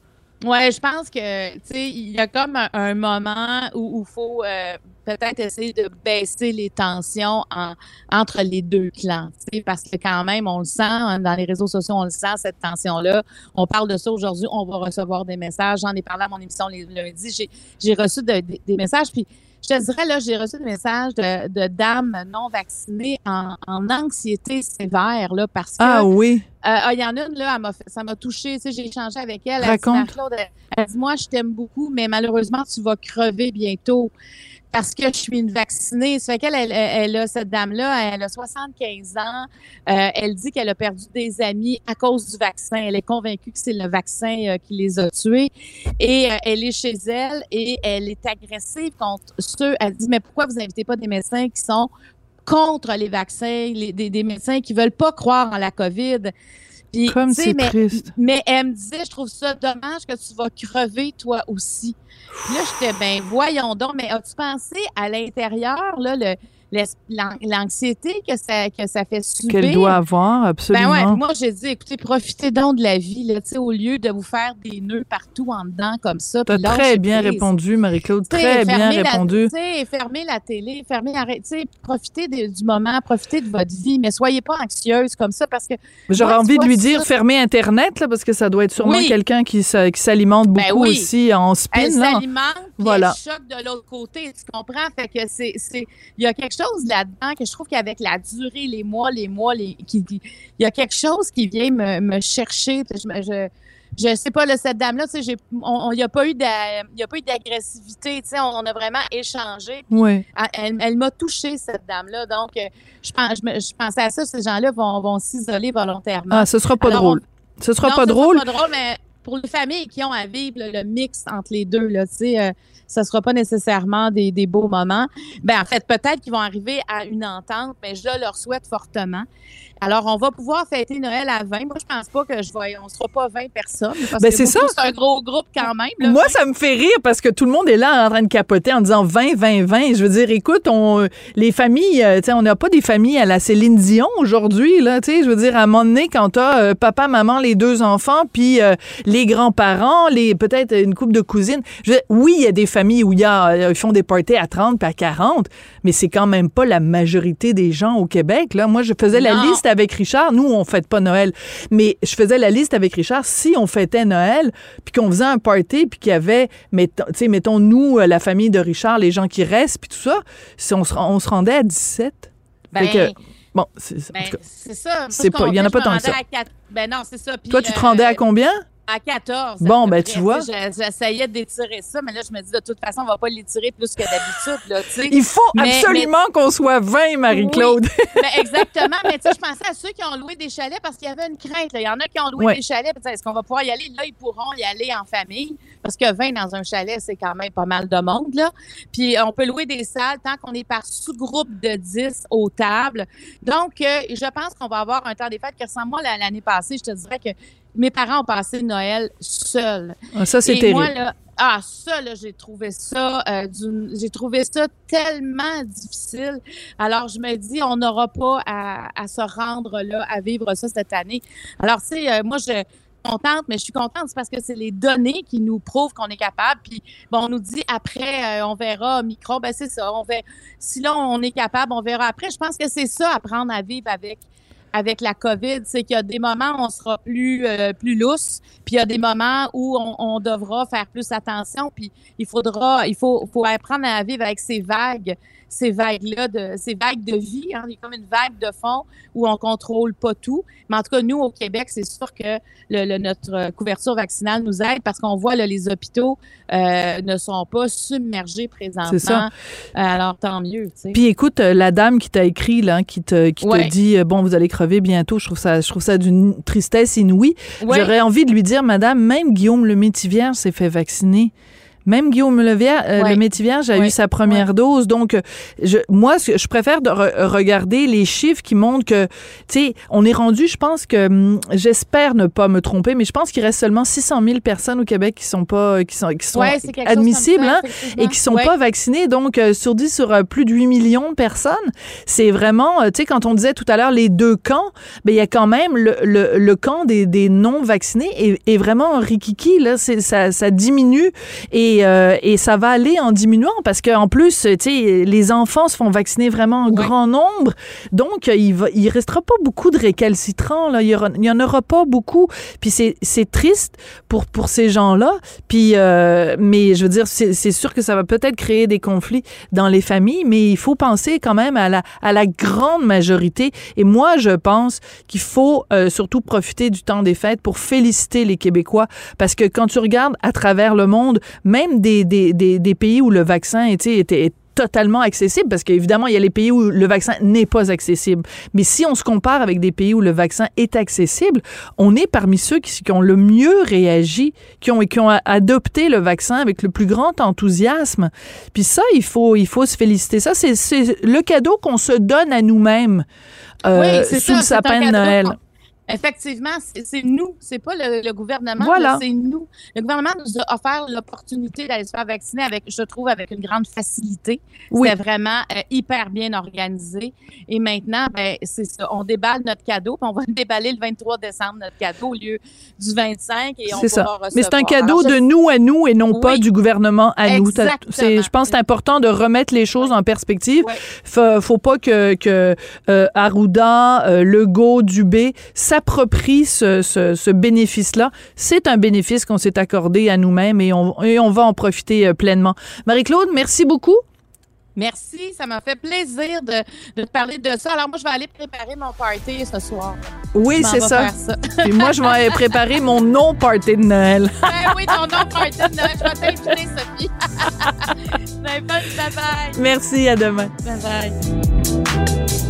Ouais, je pense que, tu sais, il y a comme un, moment où il faut euh, peut-être essayer de baisser les tensions en- entre les deux clans, parce que quand même, on le sent, hein, dans les réseaux sociaux, on le sent, cette tension-là. On parle de ça aujourd'hui, on va recevoir des messages. J'en ai parlé à mon émission les- lundi. J'ai, reçu de- de- des messages, puis je te dirais, là, j'ai reçu des messages de, de dames non vaccinées en, en anxiété sévère, là, parce que... Ah oui. Euh, ah, il y en a une, là, elle fait- ça m'a touchée. Tu sais, j'ai échangé avec elle. Elle dit, Raconte. Marie-Claude, elle, elle dit, moi, je t'aime beaucoup, mais malheureusement, tu vas crever bientôt. Parce que je suis une vaccinée. Ça fait qu'elle, elle, a, cette dame-là, elle a 75 ans. Euh, elle dit qu'elle a perdu des amis à cause du vaccin. Elle est convaincue que c'est le vaccin euh, qui les a tués. Et euh, elle est chez elle et elle est agressive contre ceux. Elle dit, mais pourquoi vous n'invitez pas des médecins qui sont contre les vaccins, des, des médecins qui veulent pas croire en la COVID? Puis, Comme c'est mais, triste. mais elle me disait, je trouve ça dommage que tu vas crever toi aussi. Puis là, j'étais, ben voyons donc, mais as-tu pensé à l'intérieur, là, le, l'anxiété que ça, que ça fait subir? Qu'elle doit avoir, absolument. Ben ouais, moi j'ai dit, écoutez, profitez donc de la vie, là, tu sais, au lieu de vous faire des nœuds partout en dedans comme ça. Très bien prise. répondu, Marie-Claude, très bien fermez la- répondu. Tu sais, fermez la télé, fermez, sais, profitez de- du moment, profitez de votre vie, mais soyez pas anxieuse comme ça parce que. J'aurais envie de lui ça- dire fermer Internet, là, parce que ça doit être sûrement Oui. quelqu'un qui, qui s'alimente beaucoup Ben oui. aussi en spin. Elle s'alimente, Voilà. elle choque de l'autre côté, tu comprends? Fait que c'est, il y a quelque chose là-dedans que je trouve qu'avec la durée, les mois, les mois, les, qui, il y a quelque chose qui vient me, me chercher. Je, je, je sais pas, là, cette dame-là, tu sais, on, il n'y a pas eu d'agressivité, tu sais, on, on a vraiment échangé. Oui. Elle, elle- m'a touchée, cette dame-là. Donc, euh, je, pense, je, je pensais à ça, ces gens-là vont, vont s'isoler volontairement. Ah, ce sera pas Alors, drôle. on- Ce sera non, pas ça drôle. Sera pas drôle, mais pour les familles qui ont à vivre le, le mix entre les deux, là, tu sais, euh, ça sera pas nécessairement des, des beaux moments. Ben, en fait, peut-être qu'ils vont arriver à une entente, mais je leur souhaite fortement. Alors, on va pouvoir fêter Noël à 20. Moi, je pense pas que je vais, on sera pas 20 personnes. Parce Ben, c'est ça. C'est un gros groupe quand même. là. Moi, ça me fait rire parce que tout le monde est là en train de capoter en disant 20, 20, 20. Je veux dire, écoute, on, les familles, euh, tu sais, on n'a pas des familles à la Céline Dion aujourd'hui, là, tu sais. Je veux dire, à un moment donné, quand t'as euh, papa, maman, les deux enfants, puis euh, les grands-parents, les peut-être une couple de cousines. Je veux dire, oui, il y a des familles où il y a, euh, ils font des parties à 30 puis à 40, mais c'est quand même pas la majorité des gens au Québec, là. Moi, je faisais la liste avec Richard. Nous, on fête pas Noël, mais je faisais la liste avec Richard. Si on fêtait Noël, puis qu'on faisait un party, puis qu'il y avait, mettons, mettons nous, euh, la famille de Richard, les gens qui restent, puis tout ça, si on se, on se rendait à 17. Ben, que, bon, c'est c'est- en ben, ça. Il y en a pas tant que ça. à Ben non, c'est ça. Toi, tu te euh, rendais à combien? À 14. Bon, à ben, tu vois. J'essayais d'étirer ça, mais là, je me dis, de toute façon, on va pas l'étirer plus que d'habitude. là, tu sais. Il faut Mais- absolument qu'on soit 20, Marie-Claude. mais exactement. Mais tu sais, je pensais à ceux qui ont loué des chalets parce qu'il y avait une crainte. là. Il y en a qui ont loué Ouais. des chalets. Est-ce qu'on va pouvoir y aller? Là, ils pourront y aller en famille. Parce que 20 dans un chalet, c'est quand même pas mal de monde. Là. Puis on peut louer des salles tant qu'on est par sous-groupe de 10 aux tables. Donc, euh, je pense qu'on va avoir un temps des fêtes qui ressemble moi la- l'année passée. Je te dirais que mes parents ont passé Noël seuls. Ah, Ça, c'est terrible. moi, là, ah, ça, là, j'ai trouvé ça, euh, j'ai trouvé ça tellement difficile. Alors, je me dis, on n'aura pas à, à se rendre là, à vivre ça cette année. Alors, tu sais, euh, moi, je suis contente, mais je suis contente, c'est parce que c'est les données qui nous prouvent qu'on est capable. Puis, bon, on nous dit après, euh, on verra micro. Ben, c'est ça. On si là, on est capable, on verra après. Je pense que c'est ça, apprendre à vivre avec avec la COVID, c'est qu'il y a des moments où on sera plus euh, plus lousse, puis il y a des moments où on, on devra faire plus attention, puis il faudra, il faut, faut apprendre à vivre avec ces vagues, ces vagues-là, de, ces vagues de vie. Hein, il y a comme une vague de fond où on contrôle pas tout. Mais en tout cas, nous, au Québec, c'est sûr que le, le- notre couverture vaccinale nous aide parce qu'on voit là, les hôpitaux euh, ne sont pas submergés présentement. C'est ça. Euh, alors, tant mieux. tu sais. Puis écoute, euh, la dame qui t'a écrit, là, qui te, qui Ouais. te dit, bon, vous allez crever bientôt, je trouve ça, je trouve ça d'une tristesse inouïe. Ouais. J'aurais envie de lui dire, madame, même Guillaume le Métivier s'est fait vacciner. Même Guillaume Levier- euh, Ouais. le Métivier a Ouais. eu sa première dose. Donc, euh, je, moi, je préfère de re- regarder les chiffres qui montrent que, tu sais, on est rendu, je pense que, hum, j'espère ne pas me tromper, mais je pense qu'il reste seulement 600 000 personnes au Québec qui sont pas, qui sont, qui sont admissibles, ça, hein, et qui sont pas vaccinés. Donc, euh, sur 10, sur euh, plus de 8 millions de personnes, c'est vraiment, euh, tu sais, quand on disait tout à l'heure les deux camps, ben il y a quand même le, le, le camp des, des non-vaccinés est, est vraiment un rikiki, là. Ça, ça diminue et, euh, et ça va aller en diminuant parce qu'en plus, tu sais, les enfants se font vacciner vraiment en grand nombre. Donc, euh, il va, il restera pas beaucoup de récalcitrants, là. Il y, aura- il y en aura pas beaucoup. Puis c'est triste pour, pour ces gens-là. Puis, euh, mais je veux dire, c'est c'est sûr que ça va peut-être créer des conflits dans les familles, mais il faut penser quand même à la, à la grande majorité. Et moi, je pense qu'il faut euh, surtout profiter du temps des fêtes pour féliciter les Québécois, parce que quand tu regardes à travers le monde, même des, des, des, des pays où le vaccin sais, était totalement accessible parce qu'évidemment, il y a les pays où le vaccin n'est pas accessible. Mais si on se compare avec des pays où le vaccin est accessible, on est parmi ceux qui, qui ont le mieux réagi, qui ont, qui ont adopté le vaccin avec le plus grand enthousiasme. Puis ça, il faut, il faut se féliciter. Ça, c'est le cadeau qu'on se donne à nous-mêmes euh, Oui, sous ça, le sapin de Noël. Effectivement, c'est nous, c'est pas le, le gouvernement, Voilà. c'est nous. Le gouvernement nous a offert l'opportunité d'aller se faire vacciner avec, je trouve, avec une grande facilité. Oui. C'était vraiment euh, hyper bien organisé. Et maintenant, ben, c'est ça, on déballe notre cadeau, puis on va le déballer le 23 décembre, notre cadeau, au lieu du 25, et on C'est ça. recevoir. Mais c'est un cadeau Alors, je- de nous à nous et non pas du gouvernement à nous. C'est- Je pense que c'est important de remettre les choses en perspective. Faut, faut pas que, que euh, Arruda, euh, Legault, Dubé s'approprient ce, ce- ce bénéfice-là. C'est un bénéfice qu'on s'est accordé à nous-mêmes et on, et on va en profiter euh, pleinement. Marie-Claude, merci beaucoup. Merci, ça m'a fait plaisir de, de te parler de ça. Alors moi, je vais aller préparer mon party ce soir. Oui, c'est ça. ça. Puis moi, je vais préparer mon non-party de Noël. Ben oui, ton nom party de Noël. Je vais t'inviter, Sophie. ben, bonne bye-bye. Merci, à demain. Bye-bye.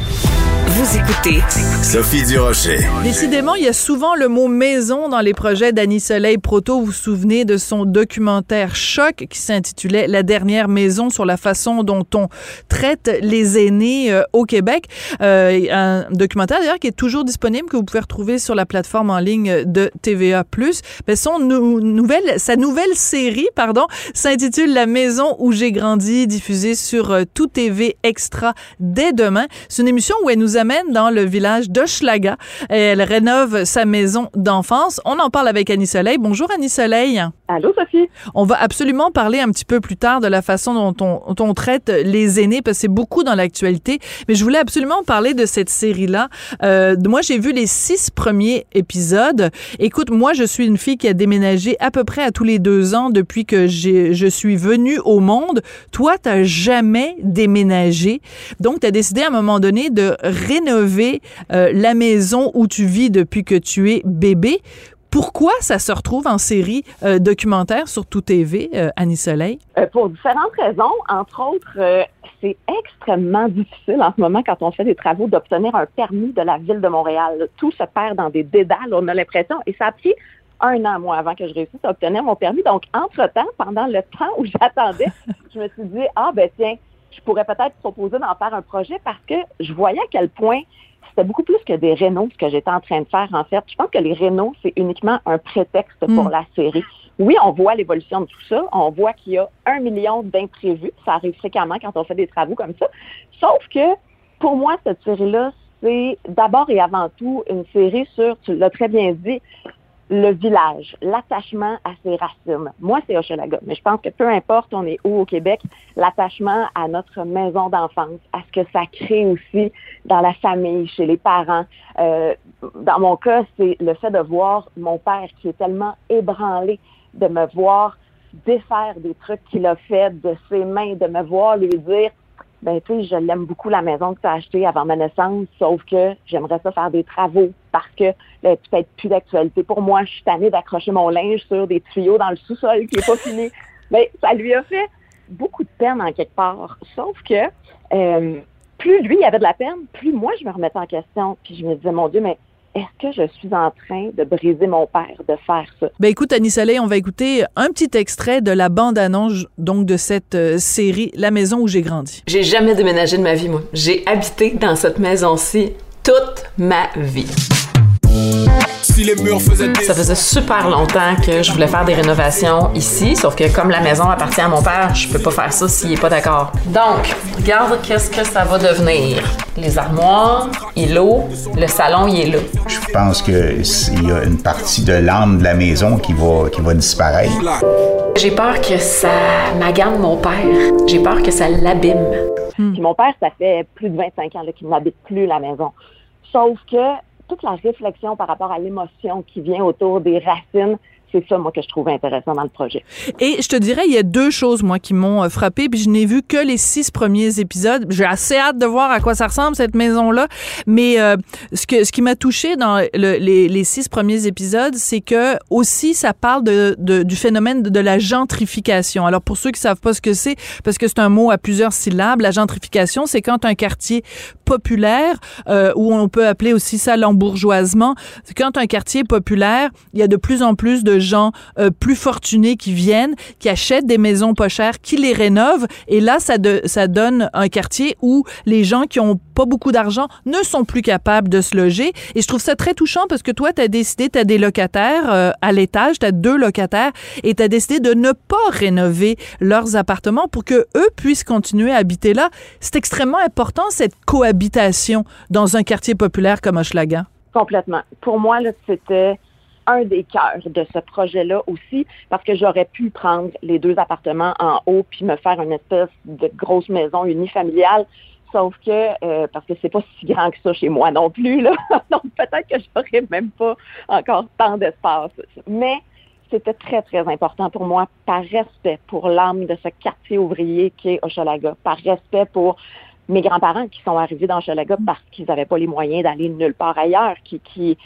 Vous écoutez Sophie Durocher. Décidément, il y a souvent le mot maison dans les projets d'Annie Soleil Proto. Vous vous souvenez de son documentaire Choc qui s'intitulait La dernière maison sur la façon dont on traite les aînés euh, au Québec. Euh, un documentaire d'ailleurs qui est toujours disponible, que vous pouvez retrouver sur la plateforme en ligne de TVA+. Mais son nou- nouvelle, sa nouvelle série, pardon, s'intitule La maison où j'ai grandi, diffusée sur euh, Tout TV Extra dès demain. C'est une émission où elle nous dans le village d'Hochelaga. Elle rénove sa maison d'enfance. On en parle avec Annie Soleil. Bonjour Annie Soleil. Allô Sophie. On va absolument parler un petit peu plus tard de la façon dont on, dont on traite les aînés parce que c'est beaucoup dans l'actualité. Mais je voulais absolument parler de cette série-là. Euh, moi, j'ai vu les six premiers épisodes. Écoute, moi, je suis une fille qui a déménagé à peu près à tous les deux ans depuis que je suis venue au monde. Toi, t'as jamais déménagé. Donc, tu as décidé à un moment donné de rénover euh, la maison où tu vis depuis que tu es bébé. Pourquoi ça se retrouve en série euh, documentaire sur Tout TV, euh, Annie Soleil? Pour différentes raisons, entre autres, c'est extrêmement difficile en ce moment quand on fait des travaux d'obtenir un permis de la ville de Montréal. Tout se perd dans des dédales, on a l'impression, et ça a pris un an, moi, avant que je réussisse à obtenir mon permis. Donc, entre-temps, pendant le temps où j'attendais, je me suis dit, ah ben tiens, je pourrais peut-être proposer d'en faire un projet parce que je voyais à quel point c'était beaucoup plus que des rénaux ce que j'étais en train de faire en fait. Je pense que les rénaux, c'est uniquement un prétexte pour Mm. la série. Oui, on voit l'évolution de tout ça. On voit qu'il y a un million d'imprévus. Ça arrive fréquemment quand on fait des travaux comme ça. Sauf que pour moi, cette série-là, c'est d'abord et avant tout une série sur, tu l'as très bien dit, le village, l'attachement à ses racines. Moi, c'est Hochelaga, mais je pense que peu importe on est où au Québec, l'attachement à notre maison d'enfance, à ce que ça crée aussi dans la famille, chez les parents. Euh, dans mon cas, c'est le fait de voir mon père qui est tellement ébranlé de me voir défaire des trucs qu'il a fait de ses mains, de me voir lui dire ben tu sais, je l'aime beaucoup la maison que tu as achetée avant ma naissance, sauf que j'aimerais ça faire des travaux parce que là, peut-être plus d'actualité pour moi. Je suis tannée d'accrocher mon linge sur des tuyaux dans le sous-sol qui est pas fini. Mais ça lui a fait beaucoup de peine en quelque part. Sauf que euh, plus lui avait de la peine, plus moi je me remettais en question. Puis je me disais, mon Dieu, mais est-ce que je suis en train de briser mon père de faire ça? Ben écoute, Annie Soleil, on va écouter un petit extrait de la bande-annonce donc de cette euh, série La maison où j'ai grandi. J'ai jamais déménagé de ma vie, moi. J'ai habité dans cette maison-ci toute ma vie. Ça faisait super longtemps que je voulais faire des rénovations ici, sauf que comme la maison appartient à mon père, je peux pas faire ça s'il est pas d'accord. Donc, regarde qu'est-ce que ça va devenir. Les armoires, il est là, le salon, il est là. Je pense qu'il y a une partie de l'âme de la maison qui va, qui va disparaître. J'ai peur que ça magane mon père. J'ai peur que ça l'abîme. Puis mon père, ça fait plus de 25 ans qu'il n'habite plus la maison. Sauf que toute la réflexion par rapport à l'émotion qui vient autour des racines, c'est ça, moi, que je trouve intéressant dans le projet. Et je te dirais, il y a deux choses, moi, qui m'ont euh, frappé, puis je n'ai vu que les six premiers épisodes. J'ai assez hâte de voir à quoi ça ressemble, cette maison-là. Mais euh, ce, que, ce qui m'a touché dans le, les, les, six premiers épisodes, c'est que aussi, ça parle de, de, du phénomène de, la gentrification. Alors, pour ceux qui savent pas ce que c'est, parce que c'est un mot à plusieurs syllabes, la gentrification, c'est quand un quartier populaire, euh, ou on peut appeler aussi ça l'embourgeoisement, c'est quand un quartier populaire, il y a de plus en plus de gens euh, plus fortunés qui viennent, qui achètent des maisons pas chères, qui les rénovent. Et là, ça, ça donne un quartier où les gens qui ont pas beaucoup d'argent ne sont plus capables de se loger. Et je trouve ça très touchant parce que toi, tu as décidé, tu as des locataires euh, à l'étage, tu as deux locataires, et tu as décidé de ne pas rénover leurs appartements pour que eux puissent continuer à habiter là. C'est extrêmement important, cette cohabitation dans un quartier populaire comme Hochelaga. Complètement. Pour moi, c'était un des cœurs de ce projet-là aussi, parce que j'aurais pu prendre les deux appartements en haut puis me faire une espèce de grosse maison unifamiliale. Sauf que, euh, parce que c'est pas si grand que ça chez moi non plus, là. Donc peut-être que j'aurais même pas encore tant d'espace. Mais c'était très, très important pour moi, par respect pour l'âme de ce quartier ouvrier qui est Hochelaga, par respect pour mes grands-parents qui sont arrivés dans Hochelaga parce qu'ils n'avaient pas les moyens d'aller nulle part ailleurs, qui, qui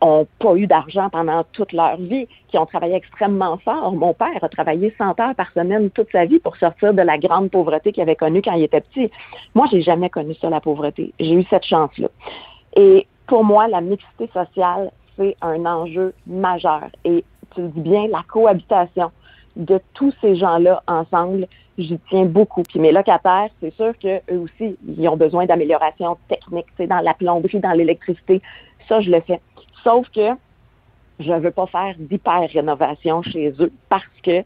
ont pas eu d'argent pendant toute leur vie, qui ont travaillé extrêmement fort. Mon père a travaillé 100 heures par semaine toute sa vie pour sortir de la grande pauvreté qu'il avait connue quand il était petit. Moi, j'ai jamais connu ça, la pauvreté. J'ai eu cette chance-là. Et pour moi, la mixité sociale, c'est un enjeu majeur. Et tu le dis bien, la cohabitation de tous ces gens-là ensemble, j'y tiens beaucoup. Puis mes locataires, c'est sûr qu'eux aussi, ils ont besoin d'amélioration technique, c'est dans la plomberie, dans l'électricité. Ça, je le fais. Sauf que je ne veux pas faire d'hyper-rénovation chez eux parce que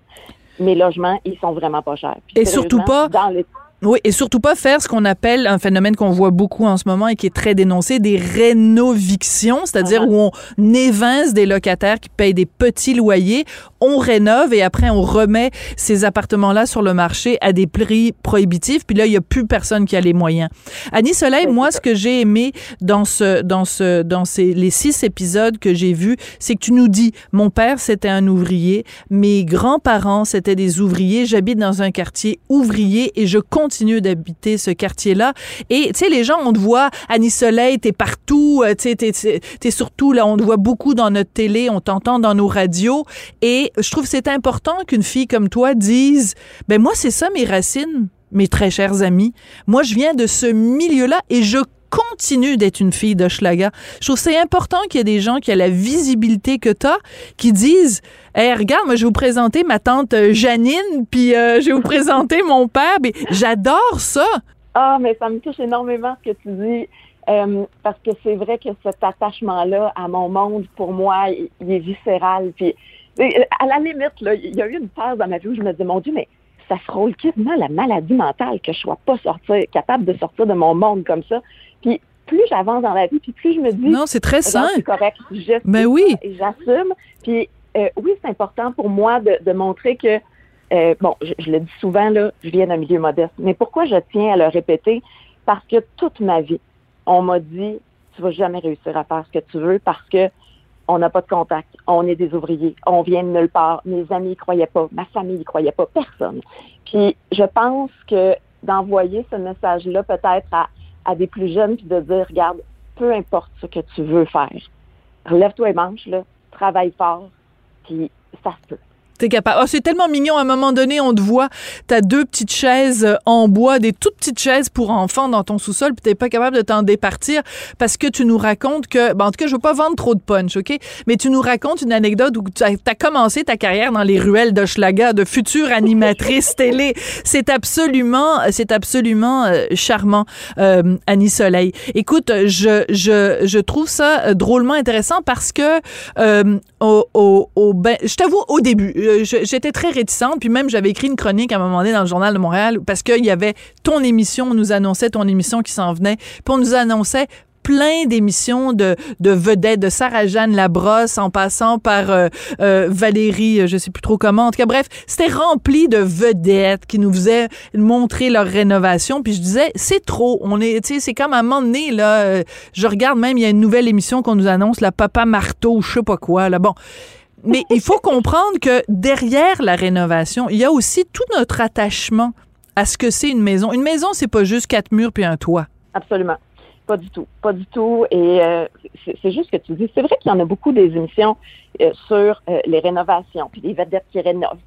mes logements, ils sont vraiment pas chers. Puis, et surtout pas dans les oui, et surtout pas faire ce qu'on appelle un phénomène qu'on voit beaucoup en ce moment et qui est très dénoncé, des rénovictions, c'est-à-dire où on évince des locataires qui payent des petits loyers, on rénove et après on remet ces appartements-là sur le marché à des prix prohibitifs, puis là il y a plus personne qui a les moyens. Annie Soleil, moi ce que j'ai aimé dans ce dans ce dans ces les six épisodes que j'ai vus, c'est que tu nous dis mon père c'était un ouvrier, mes grands-parents c'était des ouvriers, j'habite dans un quartier ouvrier et je compte d'habiter ce quartier-là. Et, tu sais, les gens, on te voit, Annie Soleil, t'es partout, tu sais, t'es surtout, là, on te voit beaucoup dans notre télé, on t'entend dans nos radios. Et je trouve que c'est important qu'une fille comme toi dise, ben moi, c'est ça mes racines, mes très chers amis. Moi, je viens de ce milieu-là et je continue d'être une fille d'Hochelaga. Je trouve c'est important qu'il y ait des gens qui ont la visibilité que tu as, qui disent Hey, regarde, moi, je vais vous présenter ma tante euh, Janine, puis euh, je vais vous présenter mon père. J'adore ça. Ah, mais ça me touche énormément ce que tu dis. Euh, parce que c'est vrai que cet attachement-là à mon monde, pour moi, il, est viscéral. Puis, à la limite, là, il y a eu une phase dans ma vie où je me disais, mon Dieu, mais ça frôle quasiment la maladie mentale que je sois pas sortir, capable de sortir de mon monde comme ça. Plus j'avance dans la vie, puis plus je me dis non, c'est très sain. C'est correct, je ben oui. et j'assume. Puis euh, oui, c'est important pour moi de, de montrer que euh, bon, je, je, le dis souvent là, je viens d'un milieu modeste, mais pourquoi je tiens à le répéter? Parce que toute ma vie, on m'a dit tu vas jamais réussir à faire ce que tu veux parce que on n'a pas de contact, on est des ouvriers, on vient de nulle part, mes amis y croyaient pas, ma famille y croyait pas, personne. Puis je pense que d'envoyer ce message-là peut-être à, à des plus jeunes, puis de dire, regarde, peu importe ce que tu veux faire, relève-toi les manches, là, travaille fort, puis ça se peut. T'es capable. Oh, c'est tellement mignon. À un moment donné, on te voit, t'as deux petites chaises euh, en bois, des toutes petites chaises pour enfants dans ton sous-sol, puis t'es pas capable de t'en départir parce que tu nous racontes que, ben, en tout cas, je veux pas vendre trop de punch, OK? Mais tu nous racontes une anecdote où tu as, commencé ta carrière dans les ruelles d'Hochelaga, de future animatrice télé. C'est absolument, c'est absolument euh, charmant, euh, Annie Soleil. Écoute, je, je, je trouve ça euh, drôlement intéressant parce que, euh, au, au, au ben, je t'avoue, au début, j'étais très réticente, puis même j'avais écrit une chronique à un moment donné dans le Journal de Montréal parce qu'il y avait ton émission, on nous annonçait ton émission qui s'en venait, puis on nous annonçait plein d'émissions de, de vedettes, de Sarah-Jeanne Labrosse en passant par euh, euh, Valérie, euh, je sais plus trop comment. En tout cas, bref, c'était rempli de vedettes qui nous faisaient montrer leur rénovation. Puis je disais, c'est trop. On est, tu sais, c'est comme à un moment donné, là, je regarde même, il y a une nouvelle émission qu'on nous annonce, la Papa Marteau, je sais pas quoi, là. Bon. Mais il faut comprendre que derrière la rénovation, il y a aussi tout notre attachement à ce que c'est une maison. Une maison, c'est pas juste quatre murs puis un toit. Absolument. Pas du tout. Pas du tout. Et euh, c'est juste que tu dis. C'est vrai qu'il y en a beaucoup des émissions euh, sur euh, les rénovations, puis les vedettes qui rénovent.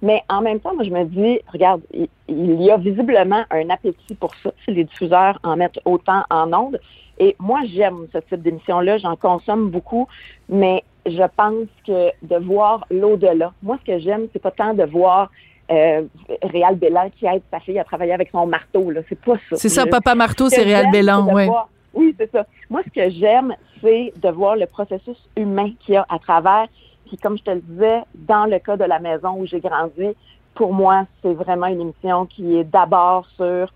Mais en même temps, moi, je me dis, regarde, il, il y a visiblement un appétit pour ça si les diffuseurs en mettent autant en ondes. Et moi, j'aime ce type d'émission-là. J'en consomme beaucoup. Mais je pense que de voir l'au-delà. Moi, ce que j'aime, c'est pas tant de voir euh, Réal Bélan qui aide sa fille à travailler avec son marteau. Là. C'est pas ça. C'est ça, Je- Papa Marteau, ce c'est Réal Bélan, voir- Oui, c'est ça. Moi, ce que j'aime, c'est de voir le processus humain qu'il y a à travers. Puis, comme je te le disais, dans le cas de la maison où j'ai grandi, pour moi, c'est vraiment une émission qui est d'abord sur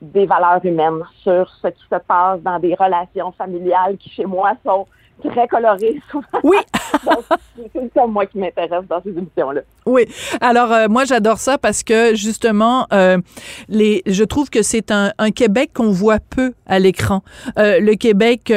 des valeurs humaines, sur ce qui se passe dans des relations familiales qui, chez moi, sont très colorées souvent. Oui. Donc, c'est ça, moi, qui m'intéresse dans ces émissions-là. Oui. Alors euh, moi j'adore ça parce que justement euh, les je trouve que c'est un, un Québec qu'on voit peu à l'écran. Euh, le Québec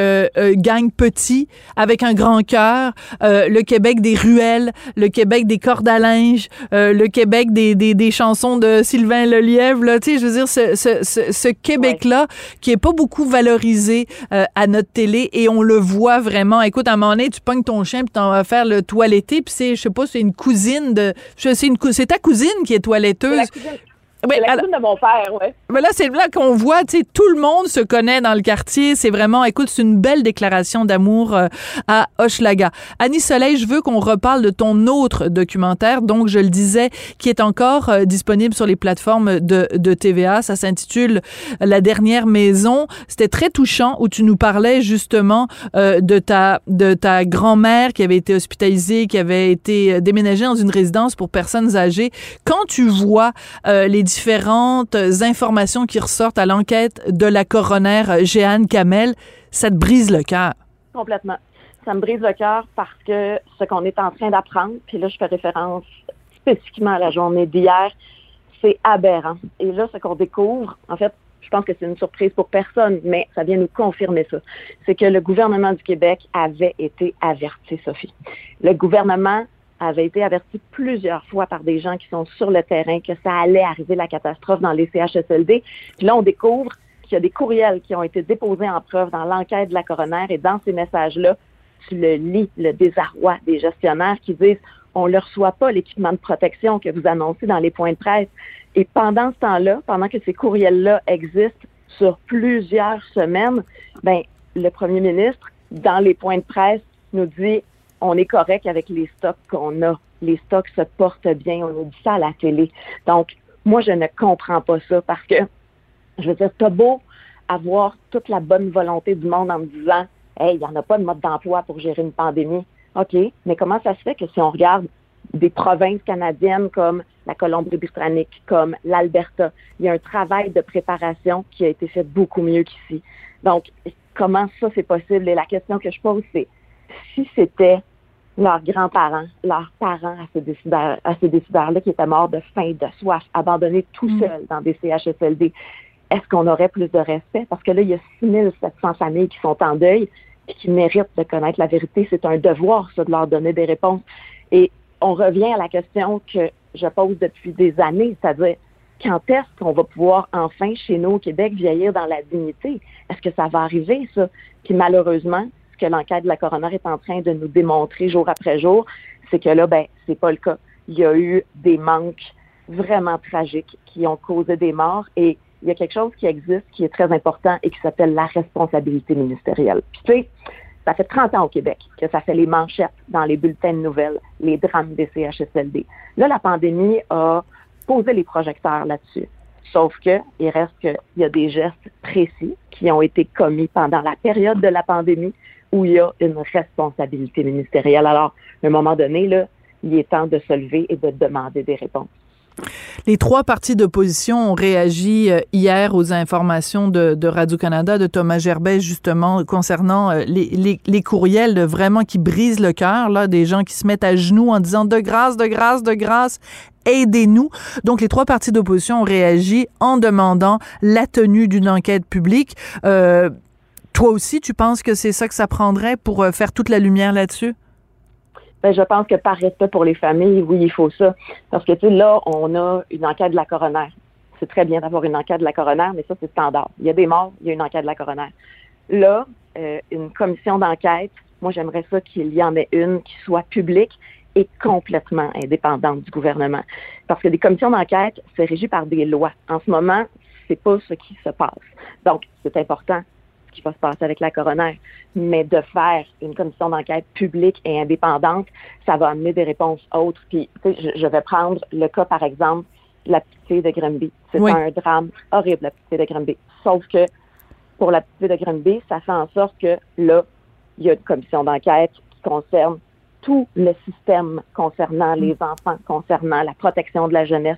gagne petit avec un grand cœur, euh, le Québec des ruelles, le Québec des cordes à linge, euh, le Québec des, des, des chansons de Sylvain Lelièvre là, tu sais je veux dire ce, ce, ce, ce Québec là qui est pas beaucoup valorisé euh, à notre télé et on le voit vraiment. Écoute à un moment donné tu pognes ton chien puis t'en vas faire le toiletté puis c'est je sais pas c'est une cousine de c'est ta cousine qui est toiletteuse. La cousine, c'est la cousine de mon père, oui. Mais là, c'est là qu'on voit, tu sais, tout le monde se connaît dans le quartier. C'est vraiment, écoute, c'est une belle déclaration d'amour euh, à Hochelaga. Annie Soleil, je veux qu'on reparle de ton autre documentaire, donc je le disais, qui est encore euh, disponible sur les plateformes de, de TVA. Ça s'intitule La dernière maison. C'était très touchant où tu nous parlais justement euh, de ta de ta grand-mère qui avait été hospitalisée, qui avait été euh, déménagée dans une résidence pour personnes âgées. Quand tu vois euh, les différentes informations qui ressortent à l'enquête de la coroner euh, Jeanne Kamel, ça te brise le cœur? Complètement. Ça me brise le cœur parce que ce qu'on est en train d'apprendre, puis là, je fais référence spécifiquement à la journée d'hier, c'est aberrant. Et là, ce qu'on découvre, en fait, je pense que c'est une surprise pour personne, mais ça vient nous confirmer ça. C'est que le gouvernement du Québec avait été averti, Sophie. Le gouvernement avait été averti plusieurs fois par des gens qui sont sur le terrain que ça allait arriver la catastrophe dans les CHSLD. Puis là, on découvre qu'il y a des courriels qui ont été déposés en preuve dans l'enquête de la coroner et dans ces messages-là, tu le lis, le désarroi des gestionnaires qui disent on ne reçoit pas l'équipement de protection que vous annoncez dans les points de presse. Et pendant ce temps-là, pendant que ces courriels-là existent sur plusieurs semaines, ben, le premier ministre, dans les points de presse, nous dit on est correct avec les stocks qu'on a. Les stocks se portent bien. On nous dit ça à la télé. Donc, moi, je ne comprends pas ça parce que, je veux dire, t'as beau avoir toute la bonne volonté du monde en me disant Hey, il n'y en a pas de mode d'emploi pour gérer une pandémie. OK, mais comment ça se fait que si on regarde des provinces canadiennes comme la Colombie-Britannique, comme l'Alberta, il y a un travail de préparation qui a été fait beaucoup mieux qu'ici. Donc, comment ça c'est possible? Et la question que je pose, c'est si c'était leurs grands-parents, leurs parents à ces décideurs, à ces décideurs-là qui étaient morts de faim, de soif, abandonnés tout seuls dans des CHSLD, est-ce qu'on aurait plus de respect? Parce que là, il y a 6700 familles qui sont en deuil et qui méritent de connaître la vérité. C'est un devoir, ça, de leur donner des réponses. Et on revient à la question que je pose depuis des années, c'est-à-dire quand est-ce qu'on va pouvoir enfin, chez nous au Québec, vieillir dans la dignité? Est-ce que ça va arriver, ça? Puis malheureusement, ce que l'enquête de la coroner est en train de nous démontrer jour après jour, c'est que là, ben, c'est pas le cas. Il y a eu des manques vraiment tragiques qui ont causé des morts et il y a quelque chose qui existe qui est très important et qui s'appelle la responsabilité ministérielle. Puis, tu sais, ça fait 30 ans au Québec que ça fait les manchettes dans les bulletins de nouvelles, les drames des CHSLD. Là, la pandémie a posé les projecteurs là-dessus. Sauf que il reste qu'il y a des gestes précis qui ont été commis pendant la période de la pandémie où il y a une responsabilité ministérielle. Alors, à un moment donné, là, il est temps de se lever et de demander des réponses. Les trois partis d'opposition ont réagi euh, hier aux informations de, Radio-Canada, de Thomas Gerbet, justement, concernant euh, les, courriels vraiment qui brisent le cœur, là, des gens qui se mettent à genoux en disant de grâce, de grâce, de grâce, aidez-nous. Donc, les trois partis d'opposition ont réagi en demandant la tenue d'une enquête publique. Euh, toi aussi, tu penses que c'est ça que ça prendrait pour faire toute la lumière là-dessus? Ben, je pense que par respect pour les familles, oui, il faut ça. Parce que, tu sais, là, on a une enquête de la coroner. C'est très bien d'avoir une enquête de la coroner, mais ça, c'est standard. Il y a des morts, il y a une enquête de la coroner. Là, euh, une commission d'enquête, moi, j'aimerais ça qu'il y en ait une qui soit publique et complètement indépendante du gouvernement. Parce que des commissions d'enquête, c'est régi par des lois. En ce moment, c'est pas ce qui se passe. Donc, c'est important qui va se passer avec la coroner. Mais de faire une commission d'enquête publique et indépendante, ça va amener des réponses autres. Puis, je, je vais prendre le cas, par exemple, la petite fille de Grimby. C'est un drame horrible, la petite fille de Grimby. Sauf que pour la petite fille de Grimby, ça fait en sorte que là, il y a une commission d'enquête qui concerne tout le système concernant les enfants, concernant la protection de la jeunesse.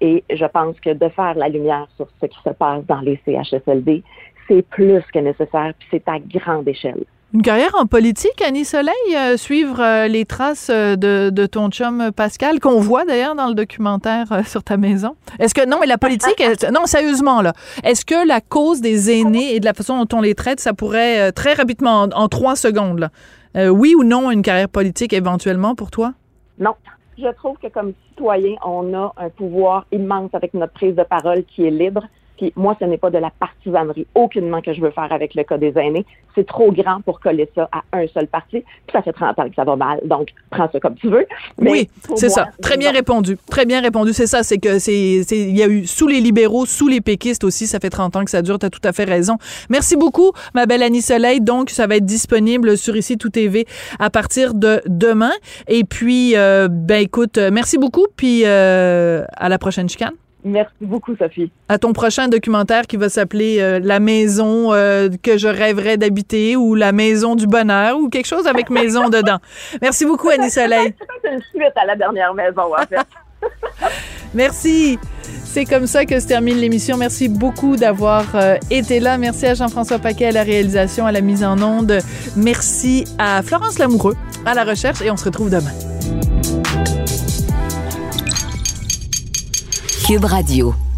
Et je pense que de faire la lumière sur ce qui se passe dans les CHSLD, c'est plus que nécessaire, puis c'est à grande échelle. Une carrière en politique, Annie Soleil, euh, suivre euh, les traces euh, de, ton chum Pascal, qu'on voit d'ailleurs dans le documentaire sur ta maison. Est-ce que, non, mais la politique, non, sérieusement, là, est-ce que la cause des aînés et de la façon dont on les traite, ça pourrait très rapidement, en, trois secondes, là, oui ou non, une carrière politique éventuellement pour toi? Non. Je trouve que comme citoyen, on a un pouvoir immense avec notre prise de parole qui est libre puis moi, ce n'est pas de la partisanerie aucunement que je veux faire avec le cas des aînés. C'est trop grand pour coller ça à un seul parti. Puis ça fait 30 ans que ça va mal. Donc, prends ça comme tu veux. oui, c'est ça. Très bien répondu. Très bien répondu. C'est ça. C'est que c'est, il y a eu sous les libéraux, sous les péquistes aussi. Ça fait 30 ans que ça dure. Tu as tout à fait raison. Merci beaucoup, ma belle Annie Soleil. Donc, ça va être disponible sur ici tout TV à partir de demain. Et puis, euh, ben écoute, merci beaucoup. Puis euh, à la prochaine chicane. Merci beaucoup, Sophie. À ton prochain documentaire qui va s'appeler euh, La maison euh, que je rêverais d'habiter ou La maison du bonheur ou quelque chose avec maison dedans. Merci beaucoup, Annie Soleil. C'est une suite à la dernière maison, en fait. Merci. C'est comme ça que se termine l'émission. Merci beaucoup d'avoir euh, été là. Merci à Jean-François Paquet à la réalisation, à la mise en onde. Merci à Florence Lamoureux à la recherche et on se retrouve demain. Cube Radio.